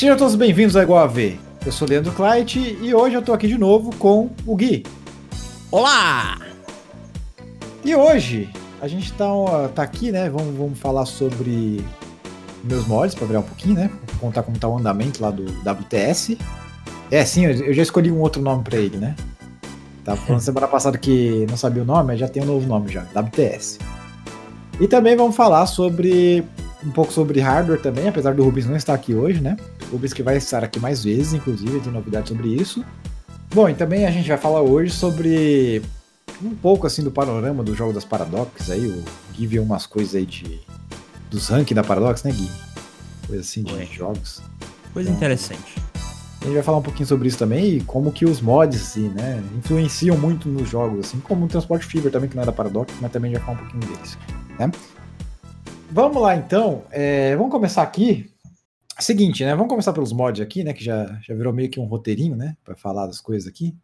Sejam todos bem-vindos ao Igual a V. Eu sou Leandro Kleit e hoje eu tô aqui de novo com o Gui. Olá! E hoje a gente tá, tá aqui, né? Vamos, vamos falar sobre meus mods para virar um pouquinho, né? Contar como tá o andamento lá do WTS. É, sim, eu já escolhi um outro nome para ele, né? Tava falando semana passada que não sabia o nome, mas já tem um novo nome já, WTS. E também vamos falar sobre um pouco sobre hardware também, apesar do Rubens não estar aqui hoje, né? O Rubens que vai estar aqui mais vezes, inclusive, tem novidades sobre isso. Bom, e também a gente vai falar hoje sobre um pouco assim do panorama do jogo das Paradox aí, o Gui viu umas coisas aí de dos rankings da Paradox, né, Gui? Coisa assim de Ué. jogos. Coisa então, interessante. A gente vai falar um pouquinho sobre isso também e como que os mods, assim, né, influenciam muito nos jogos, assim, como o Transport Fever também, que não é da Paradox, mas também já falar um pouquinho deles, né? Vamos lá, então. É, vamos começar aqui. Seguinte, né? Vamos começar pelos mods aqui, né? Que já, já virou meio que um roteirinho, né? Para falar das coisas aqui.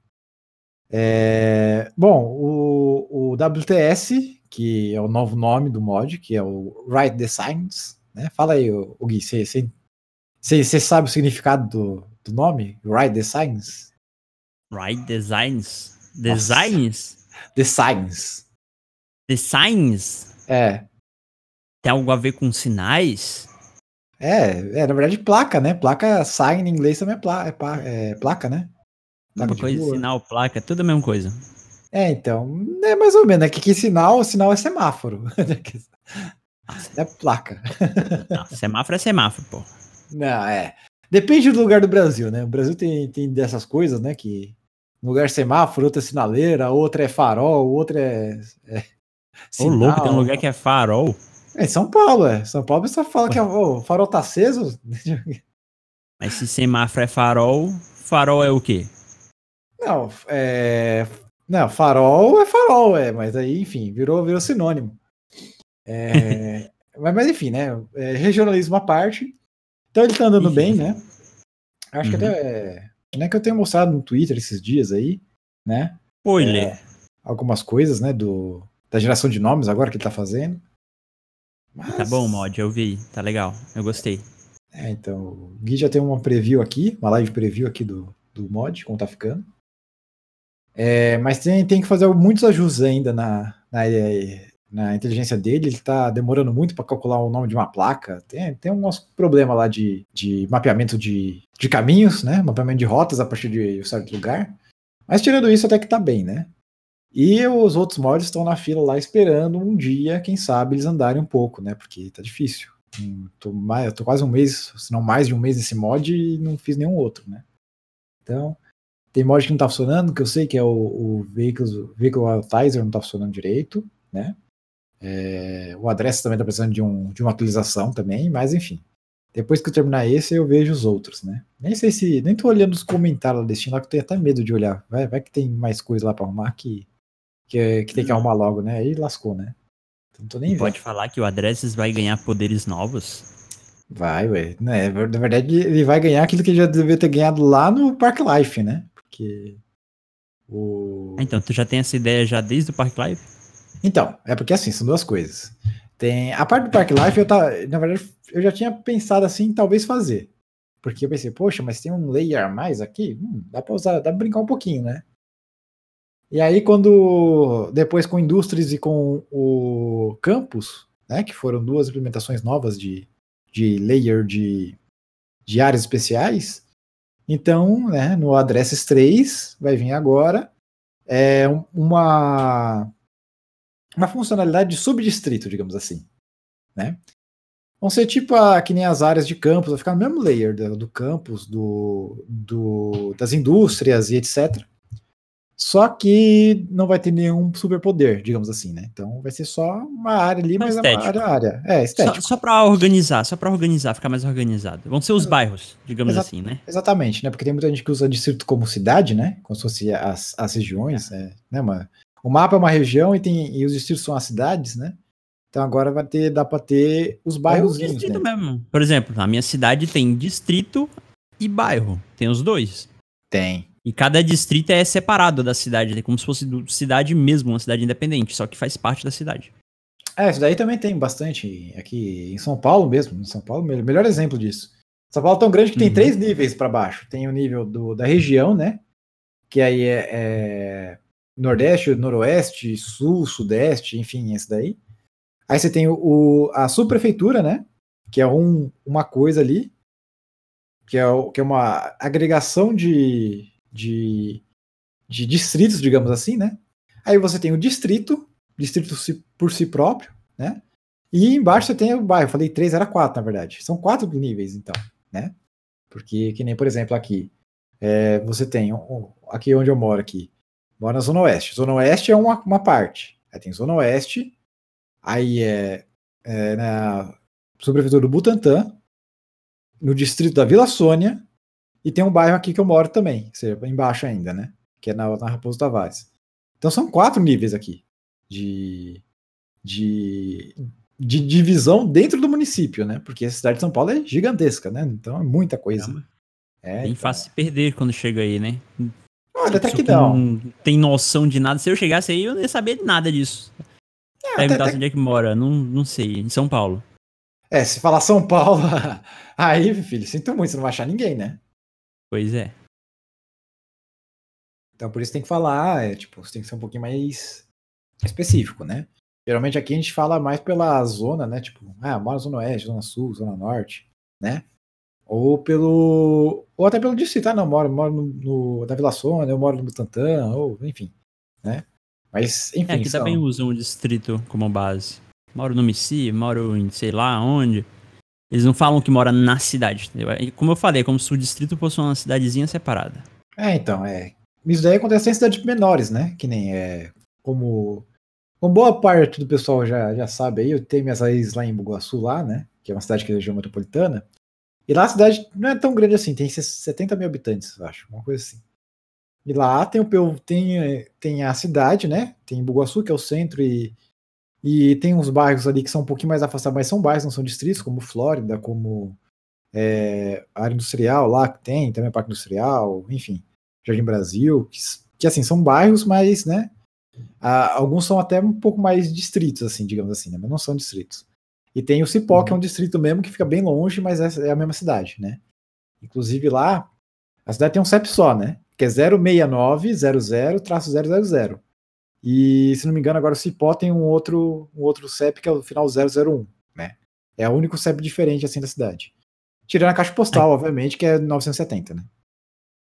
É, bom, o, o WTS, que é o novo nome do mod, que é o Write Designs, né? Fala aí, o, o Gui, você sabe o significado do, do nome? Write Designs? Write Designs? Designs? Designs. Designs? É. Tem algo a ver com sinais? É, é na verdade, placa, né? Placa sign em inglês também é, pla é, é placa, né? Placa Uma coisa, sinal, placa, tudo a mesma coisa. É, então, é mais ou menos, né? Que, que sinal, sinal é semáforo. é placa. Não, semáforo é semáforo, pô. Não, é. Depende do lugar do Brasil, né? O Brasil tem, tem dessas coisas, né? Que um lugar é semáforo, outra é sinaleira, outra é farol, outra é. é Ô, louco, tem um lugar que é farol. É São Paulo, é. São Paulo você fala Ué. que o farol tá aceso. Mas se semáforo é farol, farol é o quê? Não, é. Não, farol é farol, é, mas aí, enfim, virou, virou sinônimo. É, mas, mas, enfim, né? É, regionalismo à parte. Então ele tá andando bem, né? Acho uhum. que até. Né, que eu tenho mostrado no Twitter esses dias aí, né? Spoiler. É, algumas coisas, né? Do, da geração de nomes agora que ele tá fazendo. Mas... Tá bom, mod, eu vi, tá legal, eu gostei. É, então, o Gui já tem uma preview aqui, uma live preview aqui do, do mod, como tá ficando. É, mas tem, tem que fazer muitos ajustes ainda na, na, na inteligência dele, ele tá demorando muito para calcular o nome de uma placa. Tem, tem um nosso problema lá de, de mapeamento de, de caminhos, né? Mapeamento de rotas a partir de um certo lugar. Mas tirando isso, até que tá bem, né? E os outros mods estão na fila lá esperando um dia, quem sabe, eles andarem um pouco, né? Porque tá difícil. Hum, tô, mais, tô quase um mês, se não mais de um mês nesse mod e não fiz nenhum outro, né? Então, tem mod que não tá funcionando, que eu sei que é o, o Vehicle, Vehicle não tá funcionando direito, né? É, o Address também tá precisando de, um, de uma atualização também, mas enfim. Depois que eu terminar esse, eu vejo os outros, né? Nem sei se. Nem tô olhando os comentários lá desse lá, que eu tenho até medo de olhar. Vai, vai que tem mais coisa lá pra arrumar que que, que tem que arrumar logo, né? Aí lascou, né? Então, não tô nem Pode falar que o Adresses vai ganhar poderes novos? Vai, ué. Né? Na verdade, ele vai ganhar aquilo que ele já devia ter ganhado lá no Park Life, né? Porque. O... Então, tu já tem essa ideia já desde o Park Life? Então, é porque assim, são duas coisas. Tem a parte do Park Life, eu tá, na verdade, eu já tinha pensado assim, talvez fazer. Porque eu pensei, poxa, mas tem um layer a mais aqui? Hum, dá pra usar, dá pra brincar um pouquinho, né? E aí, quando depois com Indústrias e com o Campus, né, que foram duas implementações novas de, de layer de, de áreas especiais, então, né, no Addresses 3 vai vir agora é, uma, uma funcionalidade de subdistrito, digamos assim. Né? Vão ser tipo a, que nem as áreas de campus, vai ficar no mesmo layer do, do campus, do, do, das indústrias e etc. Só que não vai ter nenhum superpoder, digamos assim, né? Então vai ser só uma área ali, mas estético. é uma área, área. É, estético. Só, só para organizar, só para organizar, ficar mais organizado. Vão ser os bairros, digamos Exa assim, né? Exatamente, né? Porque tem muita gente que usa distrito como cidade, né? Como se fosse as, as regiões, é, né? Uma, o mapa é uma região e, tem, e os distritos são as cidades, né? Então agora vai ter, dá para ter os bairros. É distrito né? mesmo. Por exemplo, a minha cidade tem distrito e bairro. Tem os dois. Tem. E cada distrito é separado da cidade, é como se fosse cidade mesmo, uma cidade independente, só que faz parte da cidade. É, isso daí também tem bastante aqui em São Paulo mesmo. Em São Paulo, melhor exemplo disso. São Paulo é tão grande que tem Uhum. três níveis para baixo. Tem o nível do, da região, né? Que aí é, é Nordeste, Noroeste, Sul, Sudeste, enfim, esse daí. Aí você tem o, o- a subprefeitura, né? Que é um, uma coisa ali, que é, que é uma agregação de, de, de distritos, digamos assim, né? Aí você tem o distrito, distrito por si próprio, né? E embaixo você tem o bairro. Falei três, era quatro, na verdade. São quatro níveis, então, né? Porque, que nem, por exemplo, aqui, é, você tem, aqui onde eu moro aqui, moro na Zona Oeste. Zona Oeste é uma, uma parte. Aí tem Zona Oeste, aí é, é na subprefeitura do Butantã, no distrito da Vila Sônia, e tem um bairro aqui que eu moro também, seja, embaixo ainda, né? Que é na, na Raposo Tavares. Então são quatro níveis aqui de, de, de divisão dentro do município, né? Porque a cidade de São Paulo é gigantesca, né? Então é muita coisa. É, Bem então, fácil se perder quando chega aí, né? Olha, até que não. não tem noção de nada. Se eu chegasse aí, eu não ia saber nada disso. É, Perguntasse até- onde é que mora. Não, não sei. Em São Paulo. é, se falar São Paulo, aí, filho, sinto muito, você não vai achar ninguém, né? Pois é. Então por isso tem que falar, é, tipo, você tem que ser um pouquinho mais específico, né? Geralmente aqui a gente fala mais pela zona, né? Tipo, ah, mora na Zona Oeste, Zona Sul, Zona Norte, né? Ou pelo. Ou até pelo distrito, ah, não, moro, moro no, no, na Vila Sônia, eu moro no Butantã, ou enfim, né? Mas, enfim. É, aqui são- também usam o distrito como base. Moro no Missi, moro em sei lá onde. Eles não falam que mora na cidade, entendeu? É, Como eu falei, é como se o distrito fosse uma cidadezinha separada. É, então, é. Isso daí acontece em cidades menores, né? Que nem é. Como. Como boa parte do pessoal já, já sabe aí, eu tenho minhas raízes lá em Bugaçu, lá, né? Que é uma cidade que é região metropolitana. E lá a cidade não é tão grande assim, tem 70 mil habitantes, acho, uma coisa assim. E lá tem o tem, eh, tem a cidade, né? Tem Bugaçu, que é o centro, e, e tem uns bairros ali que são um pouquinho mais afastados, mas são bairros, não são distritos, como Flórida, como é, a área industrial lá que tem, também a Parque Industrial, enfim. Jardim Brasil, que, que, assim, são bairros, mas, né, ah, alguns são até um pouco mais distritos, assim, digamos assim, né, mas não são distritos. E tem o Cipó, que é um distrito mesmo, que fica bem longe, mas é, é a mesma cidade, né. Inclusive lá, a cidade tem um CEP só, né, que é 06900-000. E, se não me engano, agora o Cipó tem um outro, um outro CEP que é o final 001, né. É o único CEP diferente, assim, da cidade. Tirando a caixa postal, obviamente, que é 970, né.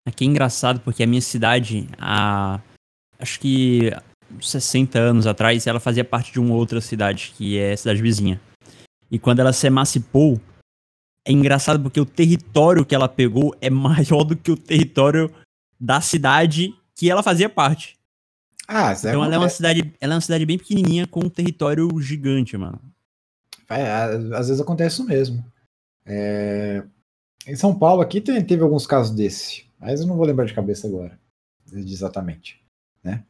Aqui é engraçado porque a minha cidade, há acho que 60 anos atrás, ela fazia parte de uma outra cidade, que é a cidade vizinha. E quando ela se emancipou, é engraçado porque o território que ela pegou é maior do que o território da cidade que ela fazia parte. Ah, isso Então ela é uma cidade, ela é uma cidade bem pequenininha com um território gigante, mano. É, às vezes acontece isso mesmo. É, Em São Paulo aqui tem- teve alguns casos desse, mas eu não vou lembrar de cabeça agora, exatamente, né?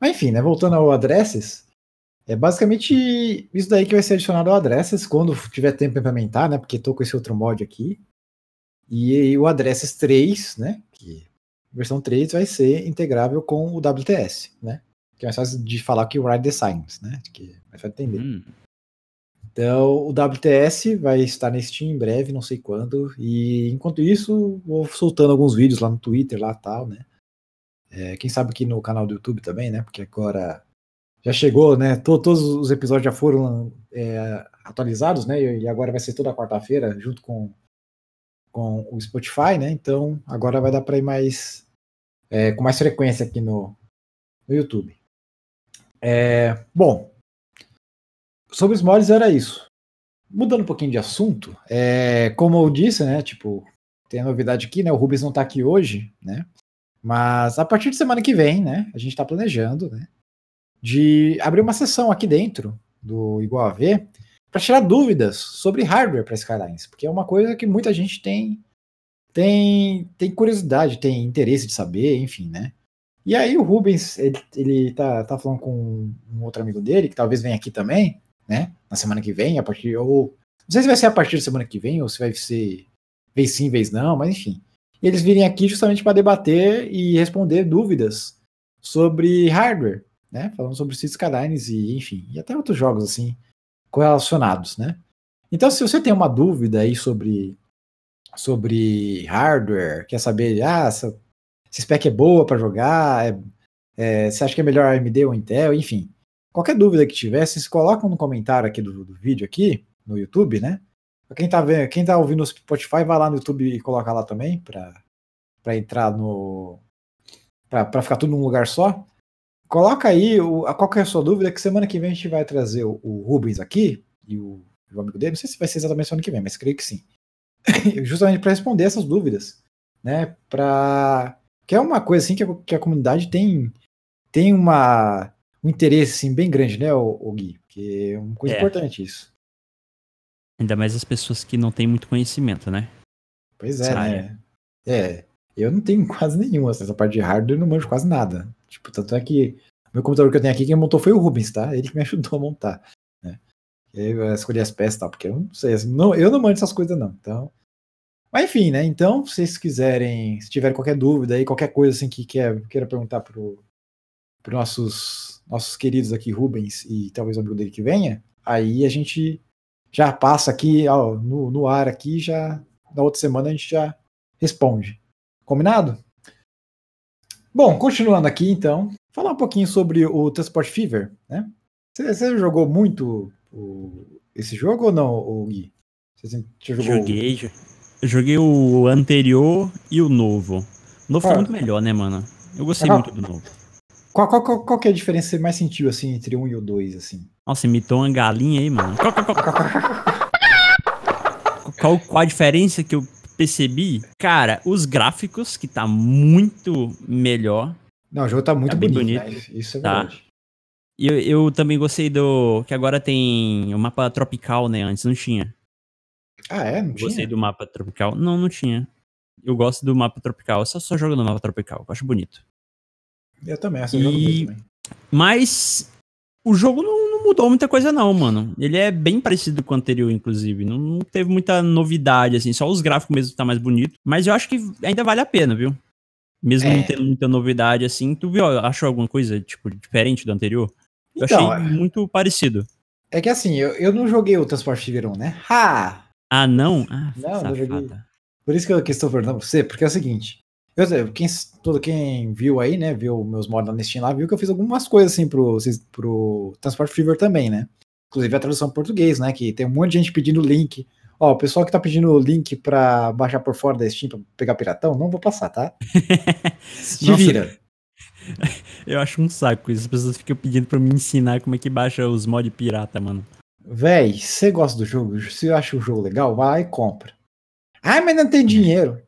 Mas enfim, né, voltando ao Addresses, é basicamente isso daí que vai ser adicionado ao Addresses quando tiver tempo para implementar, né? Porque tô com esse outro mod aqui. E o Addresses 3, né, que versão 3 vai ser integrável com o WTS, né? Que é mais fácil de falar que o Ride Designs, né? Que é fácil de entender. Hum, Então, o WTS vai estar na Steam em breve, não sei quando. E enquanto isso, vou soltando alguns vídeos lá no Twitter, lá tal, né? É, quem sabe aqui no canal do YouTube também, né? Porque agora já chegou, né? to- todos os episódios já foram é, atualizados, né? E agora vai ser toda quarta-feira, junto com, com o Spotify, né? Então, agora vai dar para ir mais é, com mais frequência aqui no, no YouTube. É, bom, sobre os mods era isso. Mudando um pouquinho de assunto, é, como eu disse, né? Tipo, tem a novidade aqui, né? O Rubens não tá aqui hoje, né? Mas a partir de semana que vem, né? A gente tá planejando, né? De abrir uma sessão aqui dentro do Igual a V para tirar dúvidas sobre hardware para Skylines, porque é uma coisa que muita gente tem tem tem curiosidade, tem interesse de saber, enfim, né? E aí o Rubens, ele, ele tá, tá falando com um outro amigo dele, que talvez venha aqui também, né? Na semana que vem, a partir. Ou. Não sei se vai ser a partir da semana que vem, ou se vai ser vez sim, vez não, mas enfim. E eles virem aqui justamente para debater e responder dúvidas sobre hardware, né? Falando sobre Cities Skylines e, enfim, e até outros jogos assim correlacionados, né? Então, se você tem uma dúvida aí sobre sobre hardware, quer saber, ah, essa, esse spec é boa para jogar, é, é, você acha que é melhor AMD ou Intel, enfim. Qualquer dúvida que tiver, vocês colocam no comentário aqui do, do vídeo aqui, no YouTube, né? Pra quem tá vendo, quem tá ouvindo no Spotify, vai lá no YouTube e coloca lá também, para entrar no. para ficar tudo num lugar só. Coloca aí o, a, qual é a sua dúvida, que semana que vem a gente vai trazer o, o Rubens aqui e o, o, amigo dele. Não sei se vai ser exatamente semana que vem, mas creio que sim. Justamente para responder essas dúvidas, né? Para que é uma coisa assim que a, que a comunidade tem tem uma um interesse assim, bem grande, né, o, o Gui? Que é uma coisa é. importante isso. Ainda mais as pessoas que não têm muito conhecimento, né? Pois é, né? É. Eu não tenho quase nenhum, assim, essa parte de hardware eu não manjo quase nada. Tipo, tanto é que meu computador que eu tenho aqui, quem montou foi o Rubens, tá? Ele que me ajudou a montar. Né? Eu escolhi as peças e tal, porque eu não sei, assim, não, eu não manjo essas coisas, não. Então. Mas enfim, né? Então, se vocês quiserem, se tiverem qualquer dúvida aí, qualquer coisa assim que quer, queira perguntar pro, pro nossos, nossos queridos aqui, Rubens, e talvez o amigo dele que venha, aí a gente já passa aqui ó, no, no ar aqui, já na outra semana a gente já responde. Combinado? Bom, continuando aqui então, falar um pouquinho sobre o Transport Fever, né? Você, você jogou muito o, esse jogo ou não, Gui? Você jogou... Joguei, eu joguei o anterior e o novo. O novo ah. tá muito melhor, né, mano? Eu gostei ah. muito do novo. Qual, qual, qual, qual que é a diferença que você mais sentiu, assim, entre um e o dois, assim? Nossa, imitou uma galinha aí, mano. Qual, qual, qual, qual a diferença que eu percebi, cara, os gráficos, que tá muito melhor. Não, o jogo tá muito tá bonito, bonito. Né? Isso é tá. verdade. E eu, eu também gostei do. Que agora tem o mapa tropical, né? Antes não tinha. Ah, é? Não tinha? Gostei do mapa tropical. Não, não tinha. Eu gosto do mapa tropical. Eu só, só jogo no mapa tropical. Eu acho bonito. Eu também, assim, e... também. Mas o jogo não, mudou muita coisa, não, mano. Ele é bem parecido com o anterior, inclusive. Não, não teve muita novidade, assim. Só os gráficos mesmo tá mais bonito. Mas eu acho que ainda vale a pena, viu? Mesmo é. não tendo muita novidade, assim. Tu viu, achou alguma coisa, tipo, diferente do anterior? Eu então, achei é. muito parecido. É que assim, eu, eu não joguei o Transport Fever 1, né? Ha! Ah, não? Ah, não, não joguei. Por isso que eu estou perguntando pra você, porque é o seguinte. Eu, quem, todo quem viu aí, né, viu meus mods na Steam lá, viu que eu fiz algumas coisas assim pro, pro Transport Fever também, né? Inclusive a tradução em português, né? Que tem um monte de gente pedindo link. Ó, o pessoal que tá pedindo link pra baixar por fora da Steam pra pegar piratão, não vou passar, tá? Se vira. Eu acho um saco isso. As pessoas ficam pedindo pra me ensinar como é que baixa os mods pirata, mano. Véi, você gosta do jogo? Se acha o jogo legal, vai e compra. Ai, mas não tem dinheiro.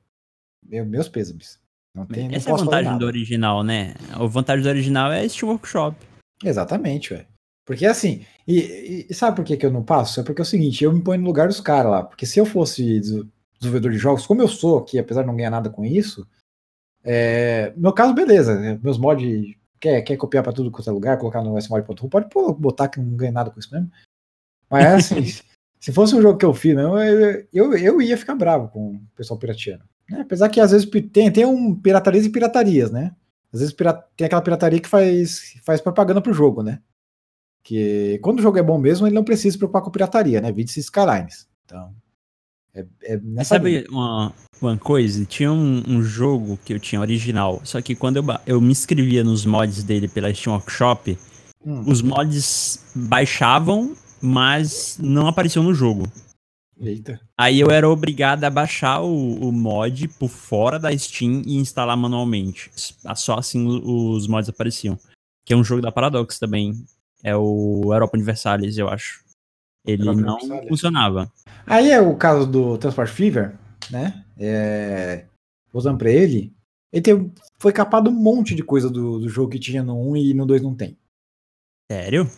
Meu, meus pêsames. Não tem, Essa é a vantagem do original, né? A vantagem do original é este workshop. Exatamente, velho. Porque assim, e, e, sabe por que, que eu não passo? É porque é o seguinte, eu me ponho no lugar dos caras lá. Porque se eu fosse desenvolvedor de jogos, como eu sou, que apesar de não ganhar nada com isso, é, meu caso, beleza. Né? Meus mods quer, quer copiar para tudo quanto é lugar, colocar no smod.ru, pode botar que não ganha nada com isso mesmo. Mas assim, se fosse um jogo que eu fiz, eu, eu, eu ia ficar bravo com o pessoal pirateando. É, apesar que às vezes tem, tem um piratarias e piratarias, né? Às vezes tem aquela pirataria que faz, faz propaganda pro jogo, né? Que quando o jogo é bom mesmo, ele não precisa se preocupar com pirataria, né? Vídeo Skylines. Então. É, é nessa Sabe uma, uma coisa? Tinha um, um, jogo que eu tinha original, só que quando eu, eu me inscrevia nos mods dele pela Steam Workshop, hum. os mods baixavam, mas não apareciam no jogo. Eita. Aí eu era obrigado a baixar o, o, mod por fora da Steam e instalar manualmente. Só assim os mods apareciam. Que é um jogo da Paradox também. É o Europa Universalis, eu acho. Ele Europa não Universalis. funcionava. Aí é o caso do Transport Fever, né? É... Usando pra ele. Ele tem... foi capado um monte de coisa do, do jogo que tinha no 1 e no 2 não tem. Sério?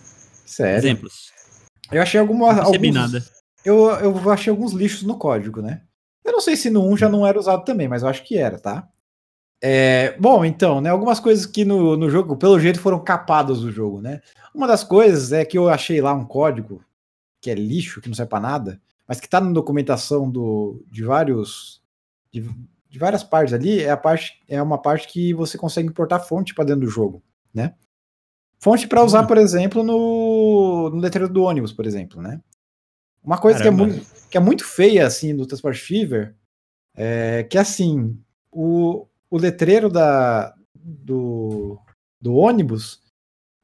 Sério. Exemplos. Eu achei alguma, não alguns, nada eu, eu achei alguns lixos no código, né? Eu não sei se no 1 já não era usado também, mas eu acho que era, tá? É, bom, então, né? Algumas coisas que no, no jogo, pelo jeito, foram capadas do jogo, né? Uma das coisas é que eu achei lá um código que é lixo, que não serve para nada, mas que tá na documentação do, de vários. De, de, várias partes ali, é a parte é uma parte que você consegue importar fonte para dentro do jogo, né? Fonte para usar, hum. por exemplo, no, no letreiro do ônibus, por exemplo, né? Uma coisa que é, muito, que é muito feia, assim, do Transport Fever, É, que assim, o, o letreiro da, do, do ônibus,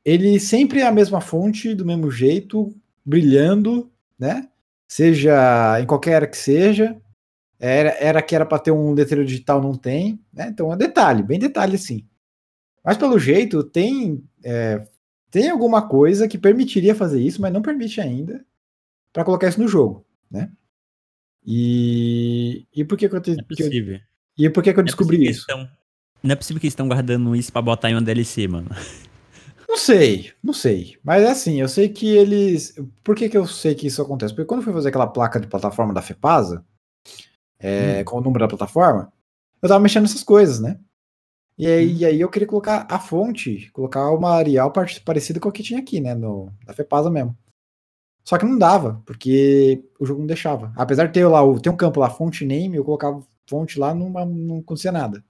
ele sempre é a mesma fonte, do mesmo jeito, brilhando, né? Seja em qualquer era que seja. Era, era que era para ter um letreiro digital, não tem, né? Então é detalhe, bem detalhe sim. Mas pelo jeito tem é, tem alguma coisa que permitiria fazer isso, mas não permite ainda para colocar isso no jogo, né? E, e por que, que eu te, é possível. Eu, e por que, que eu é descobri isso? Estão, não é possível que eles estão guardando isso para botar em uma DLC, mano. Não sei, não sei. Mas assim, eu sei que eles. Por que, que eu sei que isso acontece? Porque quando eu fui fazer aquela placa de plataforma da FEPASA, é, hum. com o número da plataforma, eu tava mexendo nessas coisas, né? E aí, hum. e aí eu queria colocar a fonte, colocar uma Arial parecida com o que tinha aqui, né? No, da FEPASA mesmo. Só que não dava, porque o jogo não deixava. Apesar de ter lá, tem um campo lá, fonte name, eu colocava fonte lá, não, não acontecia nada.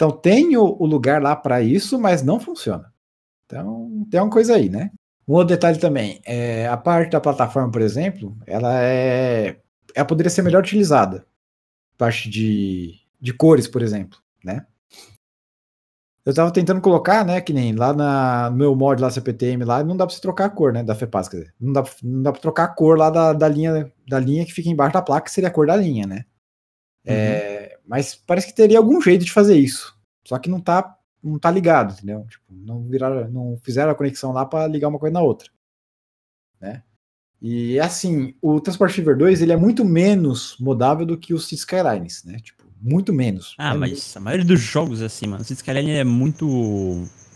Então tem o, o lugar lá para isso, mas não funciona. Então tem uma coisa aí, né? Um outro detalhe também, é, a parte da plataforma, por exemplo, ela é, ela poderia ser melhor utilizada. Parte de, de cores, por exemplo, né? Eu tava tentando colocar, né, que nem lá na, no meu mod lá, CPTM lá, não dá pra você trocar a cor, né, da FEPAS, quer dizer, não dá, não dá pra trocar a cor lá da, da, linha, da linha que fica embaixo da placa, que seria a cor da linha, né? É, uhum. É, mas parece que teria algum jeito de fazer isso. Só que não tá, não tá ligado, entendeu? Tipo, não viraram, não fizeram a conexão lá para ligar uma coisa na outra, né? E assim, o Transport Fever 2 ele é muito menos modável do que o City Skylines, né? Tipo, muito menos. Ah, é mas a maioria dos jogos assim, mano, o City Skyline é muito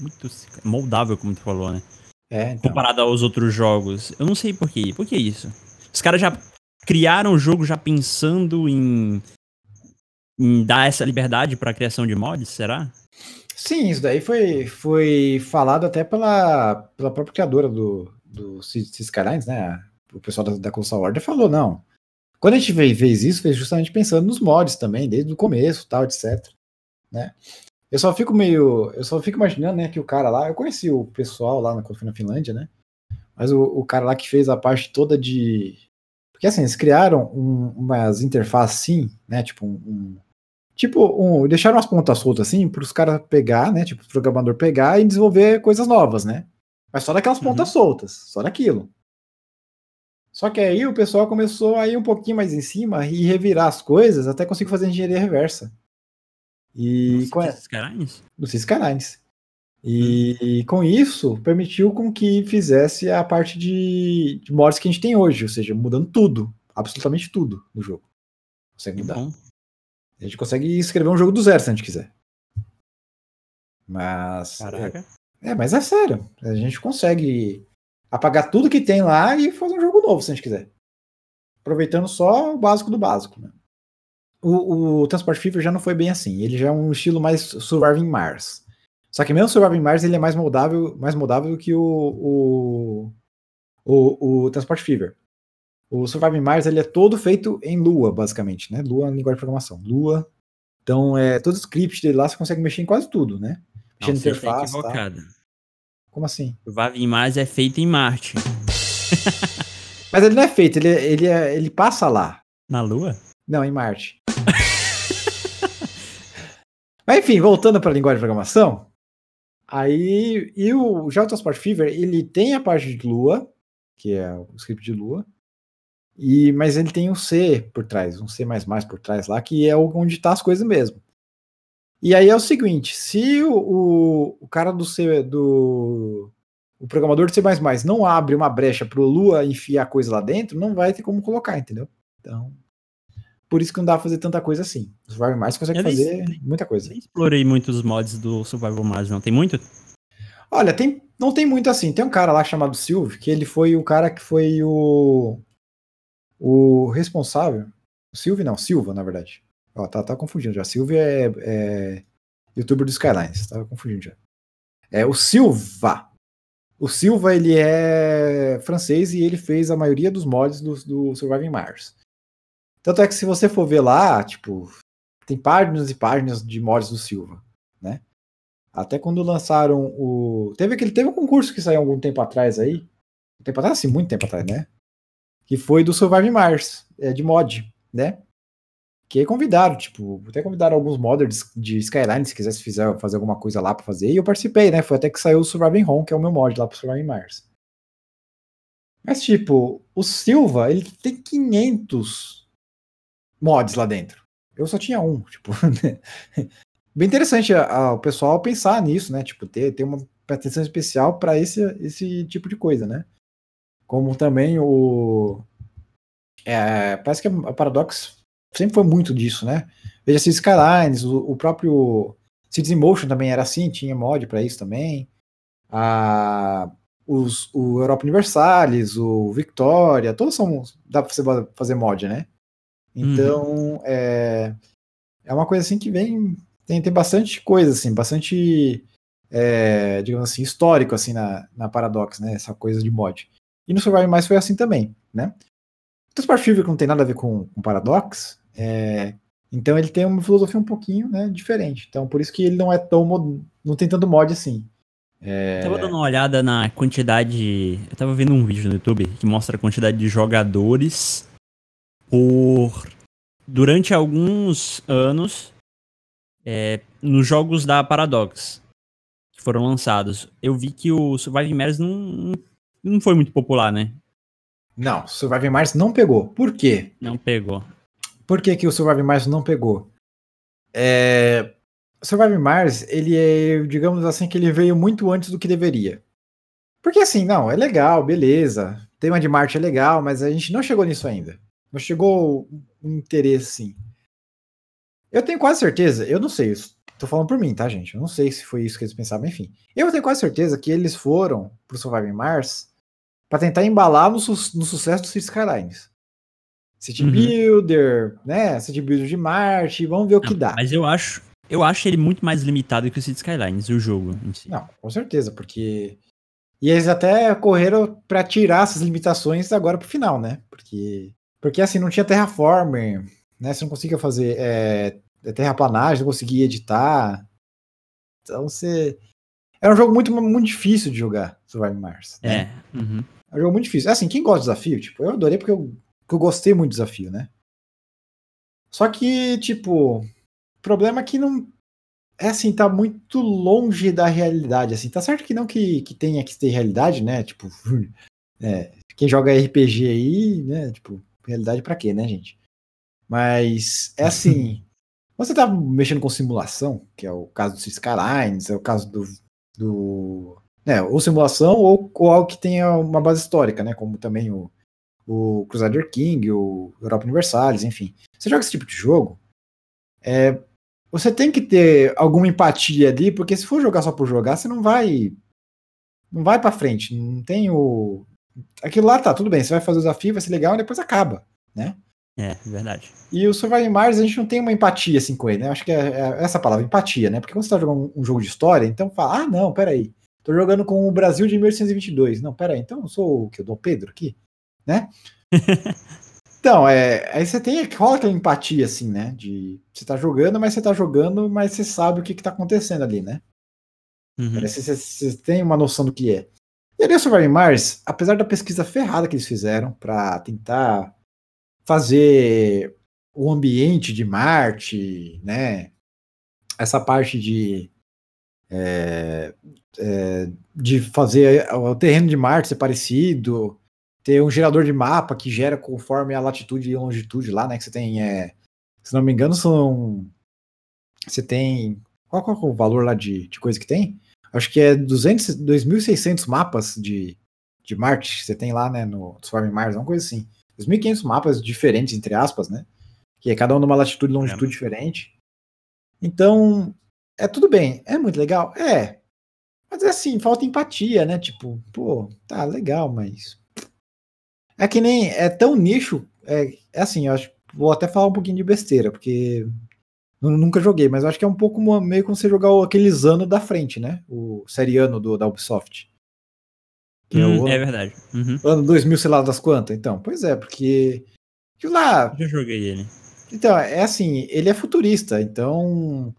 muito moldável, como tu falou, né? É, então. Comparado aos outros jogos. Eu não sei por quê. Por que isso? Os caras já criaram o jogo já pensando em em dar essa liberdade para a criação de mods, será? Sim, isso daí foi, foi falado até pela, pela própria criadora do, do Cities Skylines, né? O pessoal da, da Console Order falou, não. Quando a gente fez isso, fez justamente pensando nos mods também, desde o começo, tal, etc. Né? Eu só fico meio. Eu só fico imaginando, né, que o cara lá. Eu conheci o pessoal lá na Finlândia, né? Mas o, o cara lá que fez a parte toda de. Porque assim, eles criaram um, umas interfaces assim, né? Tipo, um, Tipo, um, deixaram as pontas soltas assim para os caras pegar, né? Tipo, o programador pegar e desenvolver coisas novas, né? Mas só daquelas uhum. pontas soltas, só daquilo. Só que aí o pessoal começou a ir um pouquinho mais em cima e revirar as coisas até conseguir fazer engenharia reversa. E com Skylines? No Skylines. E, hum. com isso permitiu com que fizesse a parte de, de mods que a gente tem hoje, ou seja, mudando tudo, absolutamente tudo no jogo. Consegue mudar. A gente consegue escrever um jogo do zero se a gente quiser. Mas. Caraca. É, é, mas é sério. A gente consegue apagar tudo que tem lá e fazer um jogo novo se a gente quiser. Aproveitando só o básico do básico. Né? O, o Transport Fever já não foi bem assim. Ele já é um estilo mais Surviving Mars. Só que mesmo Surviving Mars ele é mais moldável, mais moldável do que o, o, o, o Transport Fever. O Surviving Mars ele é todo feito em Lua, basicamente, né? Lua é linguagem de programação. Lua. Então, é, todo o script dele lá você consegue mexer em quase tudo, né? Mexer Não, interface. Tá equivocado. Tá. Como assim? Surviving Mars é feito em Marte. Mas ele não é feito, ele, ele, é, ele passa lá. Na Lua? Não, em Marte. Mas enfim, voltando para a linguagem de programação, aí e o o Transport Fever ele tem a parte de Lua, que é o script de Lua, e, mas ele tem um C por trás, um C por trás lá, que é onde está as coisas mesmo. E aí é o seguinte: se o, o, o cara do C, do. O programador de C não abre uma brecha para o Lua enfiar coisa lá dentro, não vai ter como colocar, entendeu? Então. Por isso que não dá pra fazer tanta coisa assim. O Survival Mars consegue eu fazer nem, muita coisa. Nem explorei muitos mods do Survival Mars, não. Tem muito? Olha, tem, não tem muito assim. Tem um cara lá chamado Silvio, que ele foi o cara que foi o o responsável, Silvio não, Silva, na verdade. Ó, tá, tá confundindo já. Silvio é, é youtuber do Skylines, tava confundindo já. É o Silva. O Silva, ele é francês e ele fez a maioria dos mods do, do Surviving Mars. Tanto é que se você for ver lá, tipo, tem páginas e páginas de mods do Silva, né? Até quando lançaram o. Teve aquele. Teve um concurso que saiu algum tempo atrás aí. Um tempo atrás, assim, muito tempo atrás, né? que foi do Survive Mars, é, de mod, né? Que convidaram, tipo, até convidaram alguns modders de Skyline, se quisesse fizer, fazer alguma coisa lá para fazer, e eu participei, né? Foi até que saiu o Surviving Home, que é o meu mod lá pro Surviving Mars. Mas, tipo, o Silva, ele tem 500 mods lá dentro. Eu só tinha um, tipo. Bem interessante a, a, o pessoal pensar nisso, né? Tipo, ter, ter uma atenção especial para esse, esse tipo de coisa, né? Como também o. É, parece que a Paradox sempre foi muito disso, né? Veja se Skylines, o, o próprio Cities Motion também era assim, tinha mod para isso também. A, os, o Europa Universalis, o Victoria, todos são. dá para você fazer mod, né? Então, uhum. é, é uma coisa assim que vem. Tem, tem bastante coisa, assim, bastante. É, digamos assim, histórico assim na, na Paradox, né? Essa coisa de mod. E no Survive Mais foi assim também, né? O Transport Fever não tem nada a ver com, com Paradox, é, então ele tem uma filosofia um pouquinho né, diferente. Então por isso que ele não é tão mod, não tem tanto mod assim. É... Eu tava dando uma olhada na quantidade. Eu tava vendo um vídeo no YouTube que mostra a quantidade de jogadores por. Durante alguns anos é, nos jogos da Paradox que foram lançados. Eu vi que o Surviving Mars não, não foi muito popular, né? Não, Surviving Mars não pegou. Por quê? Não pegou. Por que, que o Surviving Mars não pegou? É, Surviving Mars, ele é, digamos assim, que ele veio muito antes do que deveria. Porque assim, não, é legal, beleza. Tema de Marte é legal, mas a gente não chegou nisso ainda. Não chegou um interesse, sim. Eu tenho quase certeza, eu não sei, tô falando por mim, tá, gente? Eu não sei se foi isso que eles pensavam, enfim. Eu tenho quase certeza que eles foram pro Surviving Mars para tentar embalar no, su no sucesso dos City Skylines. City uhum. Builder, né? City Builder de Marte, vamos ver o que dá. Mas eu acho, eu acho ele muito mais limitado que o City Skylines, o jogo em si. Não, com certeza, porque. E eles até correram para tirar essas limitações agora pro final, né? Porque. Porque assim, não tinha terraformer, né? Você não conseguia fazer é, terraplanagem, não conseguia editar. Então você. Era um jogo muito, muito difícil de jogar, Surviving Mars. Né? É. Uhum. É um jogo muito difícil. Assim, quem gosta de desafio, tipo, eu adorei porque eu, porque eu gostei muito do desafio, né? Só que, tipo, problema é que não. É assim, tá muito longe da realidade, assim. Tá certo que não que, que tenha que ter realidade, né? Tipo, é, quem joga RPG aí, né? Tipo, realidade para quê, né, gente? Mas é assim. você tá mexendo com simulação, que é o caso do Skylines, é o caso do. do né, ou simulação, ou, ou algo que tenha uma base histórica, né? Como também o, o Crusader King, o Europa Universalis, enfim. Você joga esse tipo de jogo, é, você tem que ter alguma empatia ali, porque se for jogar só por jogar, você não vai não vai para frente, não tem o aquilo lá tá tudo bem, você vai fazer o desafio, vai ser legal e depois acaba, né? É, verdade. E o Surviving Mars, a gente não tem uma empatia assim com ele, né? Acho que é, é essa palavra, empatia, né? Porque quando você tá jogando um, um, jogo de história, então fala, ah, não, peraí, tô jogando com o Brasil de 1822. Não, peraí, então eu sou o que? O Dom Pedro aqui? Né? Então, é, aí você tem, rola aquela empatia, assim, né? De você tá jogando, mas você tá jogando, mas você sabe o que, que tá acontecendo ali, né? Uhum. Você, você, você, tem uma noção do que é. E ali o Surviving Mars, apesar da pesquisa ferrada que eles fizeram para tentar fazer o ambiente de Marte, né? Essa parte de é, é, de fazer o terreno de Marte ser parecido, ter um gerador de mapa que gera conforme a latitude e longitude lá, né? Que você tem, é, se não me engano, são. Você tem. Qual, qual é o valor lá de, de coisa que tem? Acho que é 200, 2.600 mapas de, de Marte que você tem lá, né? No Swarm Mars, uma coisa assim. 2.500 mapas diferentes, entre aspas, né? Que é cada um numa latitude e longitude é. diferente. Então, é tudo bem. É muito legal? É. Mas é assim, falta empatia, né? Tipo, pô, tá legal, mas é que nem. É tão nicho. É, é assim, eu acho. Vou até falar um pouquinho de besteira, porque. Nunca joguei, mas acho que é um pouco meio como você jogar aqueles anos da frente, né? O seriano do, da Ubisoft. É hum, é, é, verdade. Uhum. Ano 2000, sei lá das quantas. Então, pois é, porque. lá. Já joguei ele. Então, é assim, ele é futurista, então.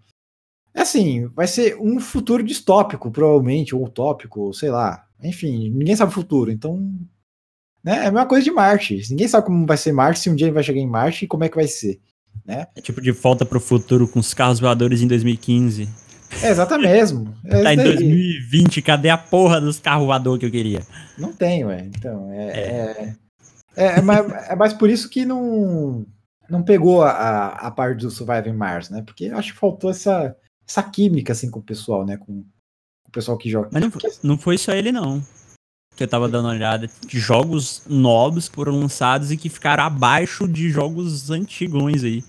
É assim, vai ser um futuro distópico, provavelmente, ou utópico, sei lá. Enfim, ninguém sabe o futuro, então né? É a mesma coisa de Marte. Ninguém sabe como vai ser Marte, se um dia ele vai chegar em Marte e como é que vai ser. né? É tipo de volta pro futuro com os carros voadores em 2015. É exatamente mesmo. É tá em isso daí. 2020, cadê a porra dos carros voadores que eu queria? Não tem, ué. Então, é. É, é, é mais, é mais por isso que não, não pegou a, a, parte do Surviving Mars, né? Porque acho que faltou essa, essa química, assim, com o pessoal, né? Com, com o pessoal que joga. Mas não, foi- não foi só ele, não. Que eu tava dando uma olhada. de Jogos novos foram lançados e que ficaram abaixo de jogos antigões aí.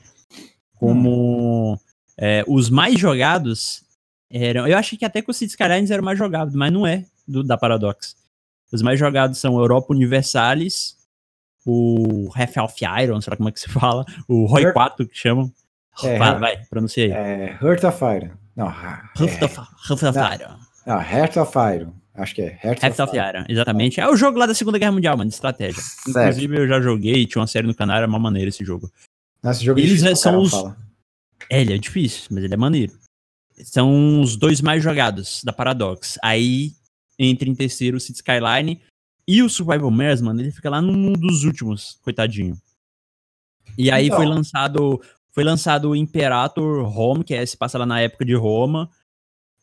Como é, os mais jogados eram. Eu achei que até que o Cities Skylines era mais jogado, mas não é do, da Paradox. Os mais jogados são Europa Universalis, o Half of Iron, sei lá como é que se fala, o Roy Her- 4 que chamam. É, vai, vai, pronuncia aí. É, Heart of Iron. Não, Heart é, of, Heart of. Iron. não, Heart of Iron. Acho que é. Heart, Heart of Iron, exatamente. É o jogo lá da Segunda Guerra Mundial, mano, de estratégia. Certo. Inclusive, eu já joguei, tinha uma série no canal, era uma maneira esse jogo. Nossa, esse jogo é Eles difícil, são os- fala. É, ele é difícil, mas ele é maneiro. São os dois mais jogados da Paradox. Aí entra em terceiro o City Skyline e o Survival Mars, mano, ele fica lá num dos últimos, coitadinho. E aí Então. foi lançado foi lançado o Imperator Home, que é, se passa lá na época de Roma,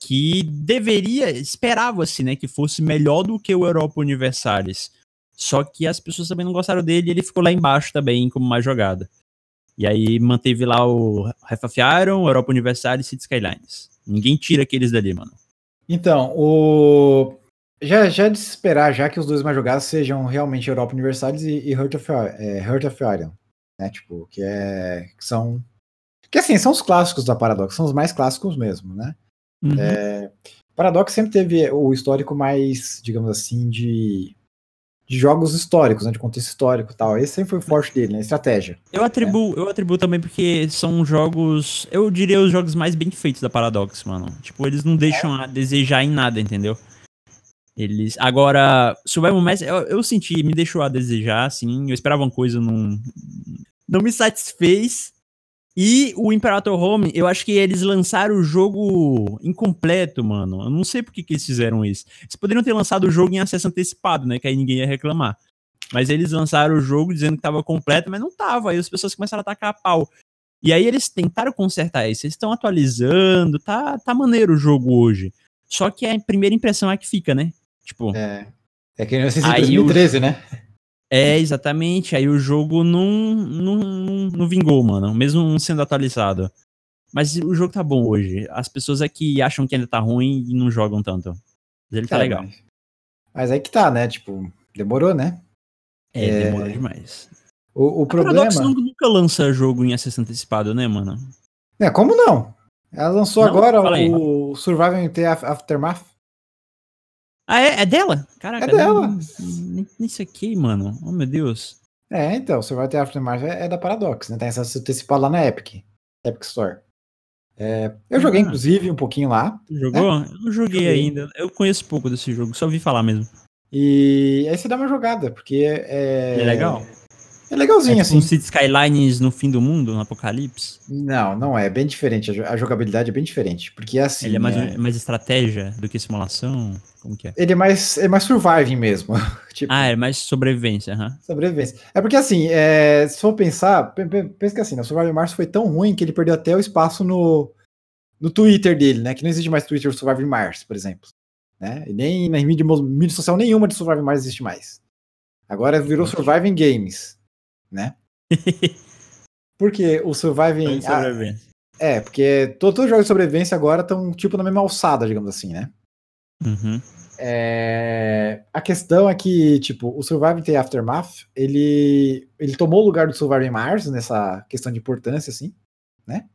que deveria, esperava-se, né, que fosse melhor do que o Europa Universalis. Só que as pessoas também não gostaram dele e ele ficou lá embaixo também como mais jogada. E aí manteve lá o Half of Europa Universalis e Skylines. Ninguém tira aqueles dali, mano. Então, o. Já, já é de se esperar, já que os dois mais jogados sejam realmente Europa Universalis e, e Heart, of, é, Heart of Iron. Né? Tipo, que é. Que são. Que assim, são os clássicos da Paradox, são os mais clássicos mesmo, né? Uhum. Paradox sempre teve o histórico mais, digamos assim, de. De jogos históricos, né? De contexto histórico e tal. Esse sempre foi o forte dele, né? Estratégia. Eu atribuo, eu atribuo também porque são jogos, eu diria os jogos mais bem feitos da Paradox, mano. Tipo, eles não deixam a desejar em nada, entendeu? Eles, agora, Survival Mass, eu, eu senti, me deixou a desejar, assim, eu esperava uma coisa, não, não me satisfez. E o Imperator Home, eu acho que eles lançaram o jogo incompleto, mano. Eu não sei por que, que eles fizeram isso. Eles poderiam ter lançado o jogo em acesso antecipado, né? Que aí ninguém ia reclamar. Mas eles lançaram o jogo dizendo que tava completo, mas não tava. Aí as pessoas começaram a tacar a pau. E aí eles tentaram consertar isso. Eles estão atualizando, tá, tá maneiro o jogo hoje. Só que a primeira impressão é que fica, né? Tipo, É. É que nem Aí 2013, né? É, exatamente. Aí o jogo não, não, não, vingou, mano. Mesmo não sendo atualizado. Mas o jogo tá bom hoje. As pessoas é que acham que ainda tá ruim e não jogam tanto. Mas ele tá legal. Mas, mas aí que tá, né? Tipo, demorou, né? É, é- demora demais. O, o A Paradox problema. nunca, nunca lança jogo em acesso antecipado, né, mano? É, como não? Ela lançou Não? agora o the Af- Aftermath. Ah, é, é dela? Caraca, É dela. Nem saquei, mano. Oh, meu Deus. É, então, Surviving the Aftermath é, é da Paradox, né? Tem essa antecipado lá na Epic. Epic Store. É, eu joguei, Ah. inclusive, um pouquinho lá. Jogou? Eu não joguei, Joguei. ainda. Eu conheço pouco desse jogo, só ouvi falar mesmo. E aí você dá uma jogada, porque é. É legal? É legalzinho, é assim. tipo um City Skylines no fim do mundo, no Apocalipse. Não, não é. É bem diferente. A jo- A jogabilidade é bem diferente. Porque é assim. Ele é mais, é- mais estratégia do que simulação? Como que é? Ele é mais, é mais surviving mesmo. tipo, Ah, é mais sobrevivência, aham. sobrevivência. É porque assim, é, se for pensar, pe- pe- pensa que assim, né, o Survivor Mars foi tão ruim que ele perdeu até o espaço no, no Twitter dele, né? Que não existe mais Twitter Survivor Mars, por exemplo. Né? E nem na mídia, mídia social nenhuma de Survivor Mars existe mais. Agora virou Surviving Games, né? Porque o Surviving. ah, Sobrevivência. é, porque to- todos os jogos de sobrevivência agora estão tipo na mesma alçada, digamos assim, né? Uhum. É, a questão é que, tipo, o Surviving the Aftermath, ele, ele tomou o lugar do Surviving Mars nessa questão de importância, assim, né?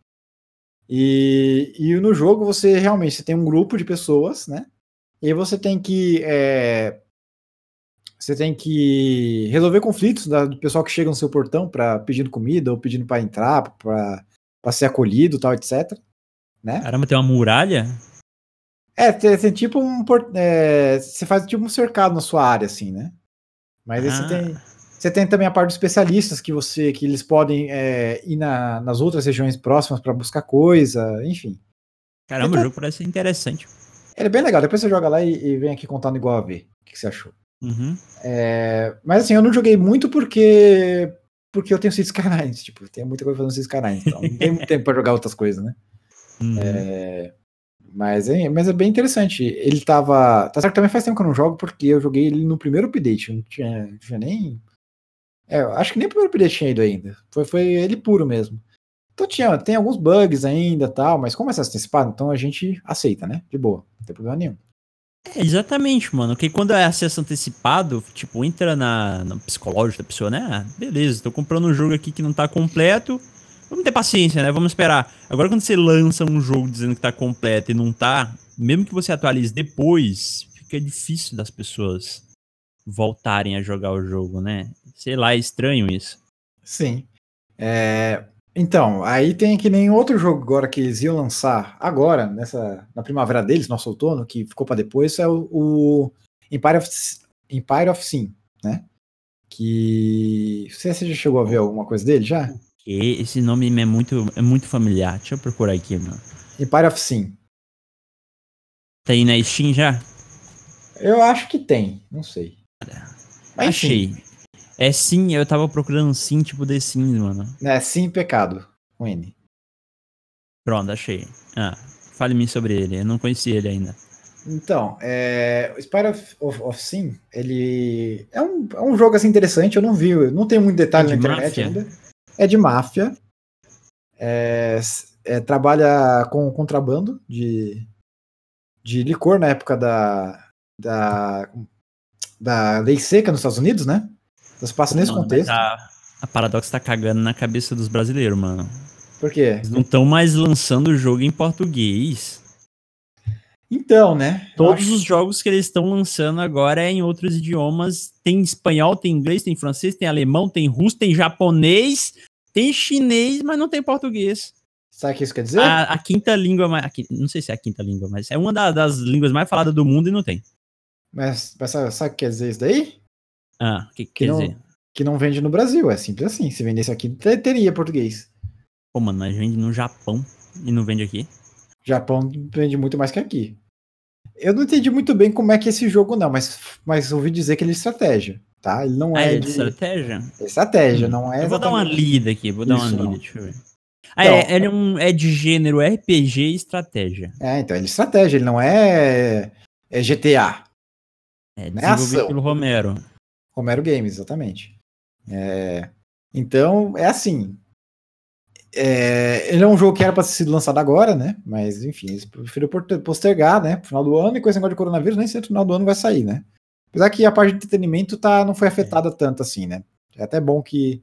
E, e no jogo você realmente você tem um grupo de pessoas, né? E você tem que é, você tem que resolver conflitos da- do pessoal que chega no seu portão para pedindo comida ou pedindo para entrar, para ser acolhido, tal, etc. Né? Caramba, tem uma muralha? É, tem, tem tipo um. é, você faz tipo um cercado na sua área, assim, né? Mas aí Ah. você tem. Você tem também a parte dos especialistas que você que eles podem é, ir na- nas outras regiões próximas para buscar coisa, enfim. Caramba, Então- o jogo parece interessante. Ele é bem legal. Depois você joga lá e, e vem aqui contando igual a ver. O que, que você achou? Uhum. É, mas assim, eu não joguei muito porque porque eu tenho Cities Skylines, tipo, tem muita coisa fazendo Cities Skylines, então não tem muito tempo pra jogar outras coisas, né? Uhum. É, mas, é, mas é bem interessante. Ele tava. Tá certo que também faz tempo que eu não jogo, porque eu joguei ele no primeiro update. Não tinha, não tinha nem. É, acho que nem o primeiro update tinha ido ainda. Foi, foi ele puro mesmo. Então tinha, tem alguns bugs ainda tal, mas como é acesso antecipado, então a gente aceita, né? De boa, não tem problema nenhum. É, exatamente, mano. Porque quando é acesso antecipado, tipo, entra na, no da pessoa, né? Ah, beleza, tô comprando um jogo aqui que não tá completo. Vamos ter paciência, né? Vamos esperar. Agora, quando você lança um jogo dizendo que tá completo e não tá, mesmo que você atualize depois, fica difícil das pessoas voltarem a jogar o jogo, né? Sei lá, é estranho isso. Sim. É, então, aí tem que nem outro jogo agora que eles iam lançar agora, nessa, na primavera deles, nosso outono, que ficou para depois, é o, o, Empire, of, Empire of Sin, né? Que. Você já chegou a ver alguma coisa dele já? Esse nome é muito, é muito familiar. Deixa eu procurar aqui, mano. Empire of Sin. Tem na Steam já? Eu acho que tem, não sei. Mas, Achei. Enfim. É sim, eu tava procurando sim, tipo The Sims, mano. É sim pecado, com N. Pronto, achei. Ah, fale-me sobre ele, eu não conhecia ele ainda. Então, é, o Spire of, of, of Sim, ele é um, é um jogo assim interessante, eu não vi, não tem muito detalhe é de na internet máfia. ainda é de máfia, é, é, trabalha com contrabando de, de licor na época da, da, da lei seca nos Estados Unidos, né? Então passa nesse mano, contexto. A, a Paradox tá cagando na cabeça dos brasileiros, mano. Por quê? Eles não estão mais lançando o jogo em português. Então, né? Todos acho... os jogos que eles estão lançando agora é em outros idiomas. Tem espanhol, tem inglês, tem francês, tem alemão, tem russo, tem japonês, tem chinês, mas não tem português. Sabe o que isso quer dizer? A, a quinta língua, a, não sei se é a quinta língua, mas é uma da, das línguas mais faladas do mundo e não tem. Mas, mas sabe, sabe o que quer dizer isso daí? Ah, o que, que, que quer não, dizer? Que não vende no Brasil, é simples assim. Se vendesse aqui, teria português. Pô, mano, mas vende no Japão e não vende aqui? Japão vende muito mais que aqui. Eu não entendi muito bem como é que é esse jogo, não, mas, mas ouvi dizer que ele é estratégia, tá? Ele não ah, é, é de estratégia. É estratégia, hum. não é. Eu vou dar uma lida aqui, vou dar Isso, uma lida, não. deixa eu ver. Ah, então, é, ele é, um, é de gênero RPG e estratégia. É, então ele é estratégia, ele não é, é GTA. É desenvolvido é pelo Romero. Romero Games, exatamente. É, então, é assim. É, ele é um jogo que era para ter sido lançado agora, né? Mas, enfim, eles preferiram postergar, né? Pro final do ano, e com esse negócio de coronavírus, nem sei se no final do ano vai sair, né? Apesar que a parte de entretenimento tá, não foi afetada tanto assim, né? É até bom que,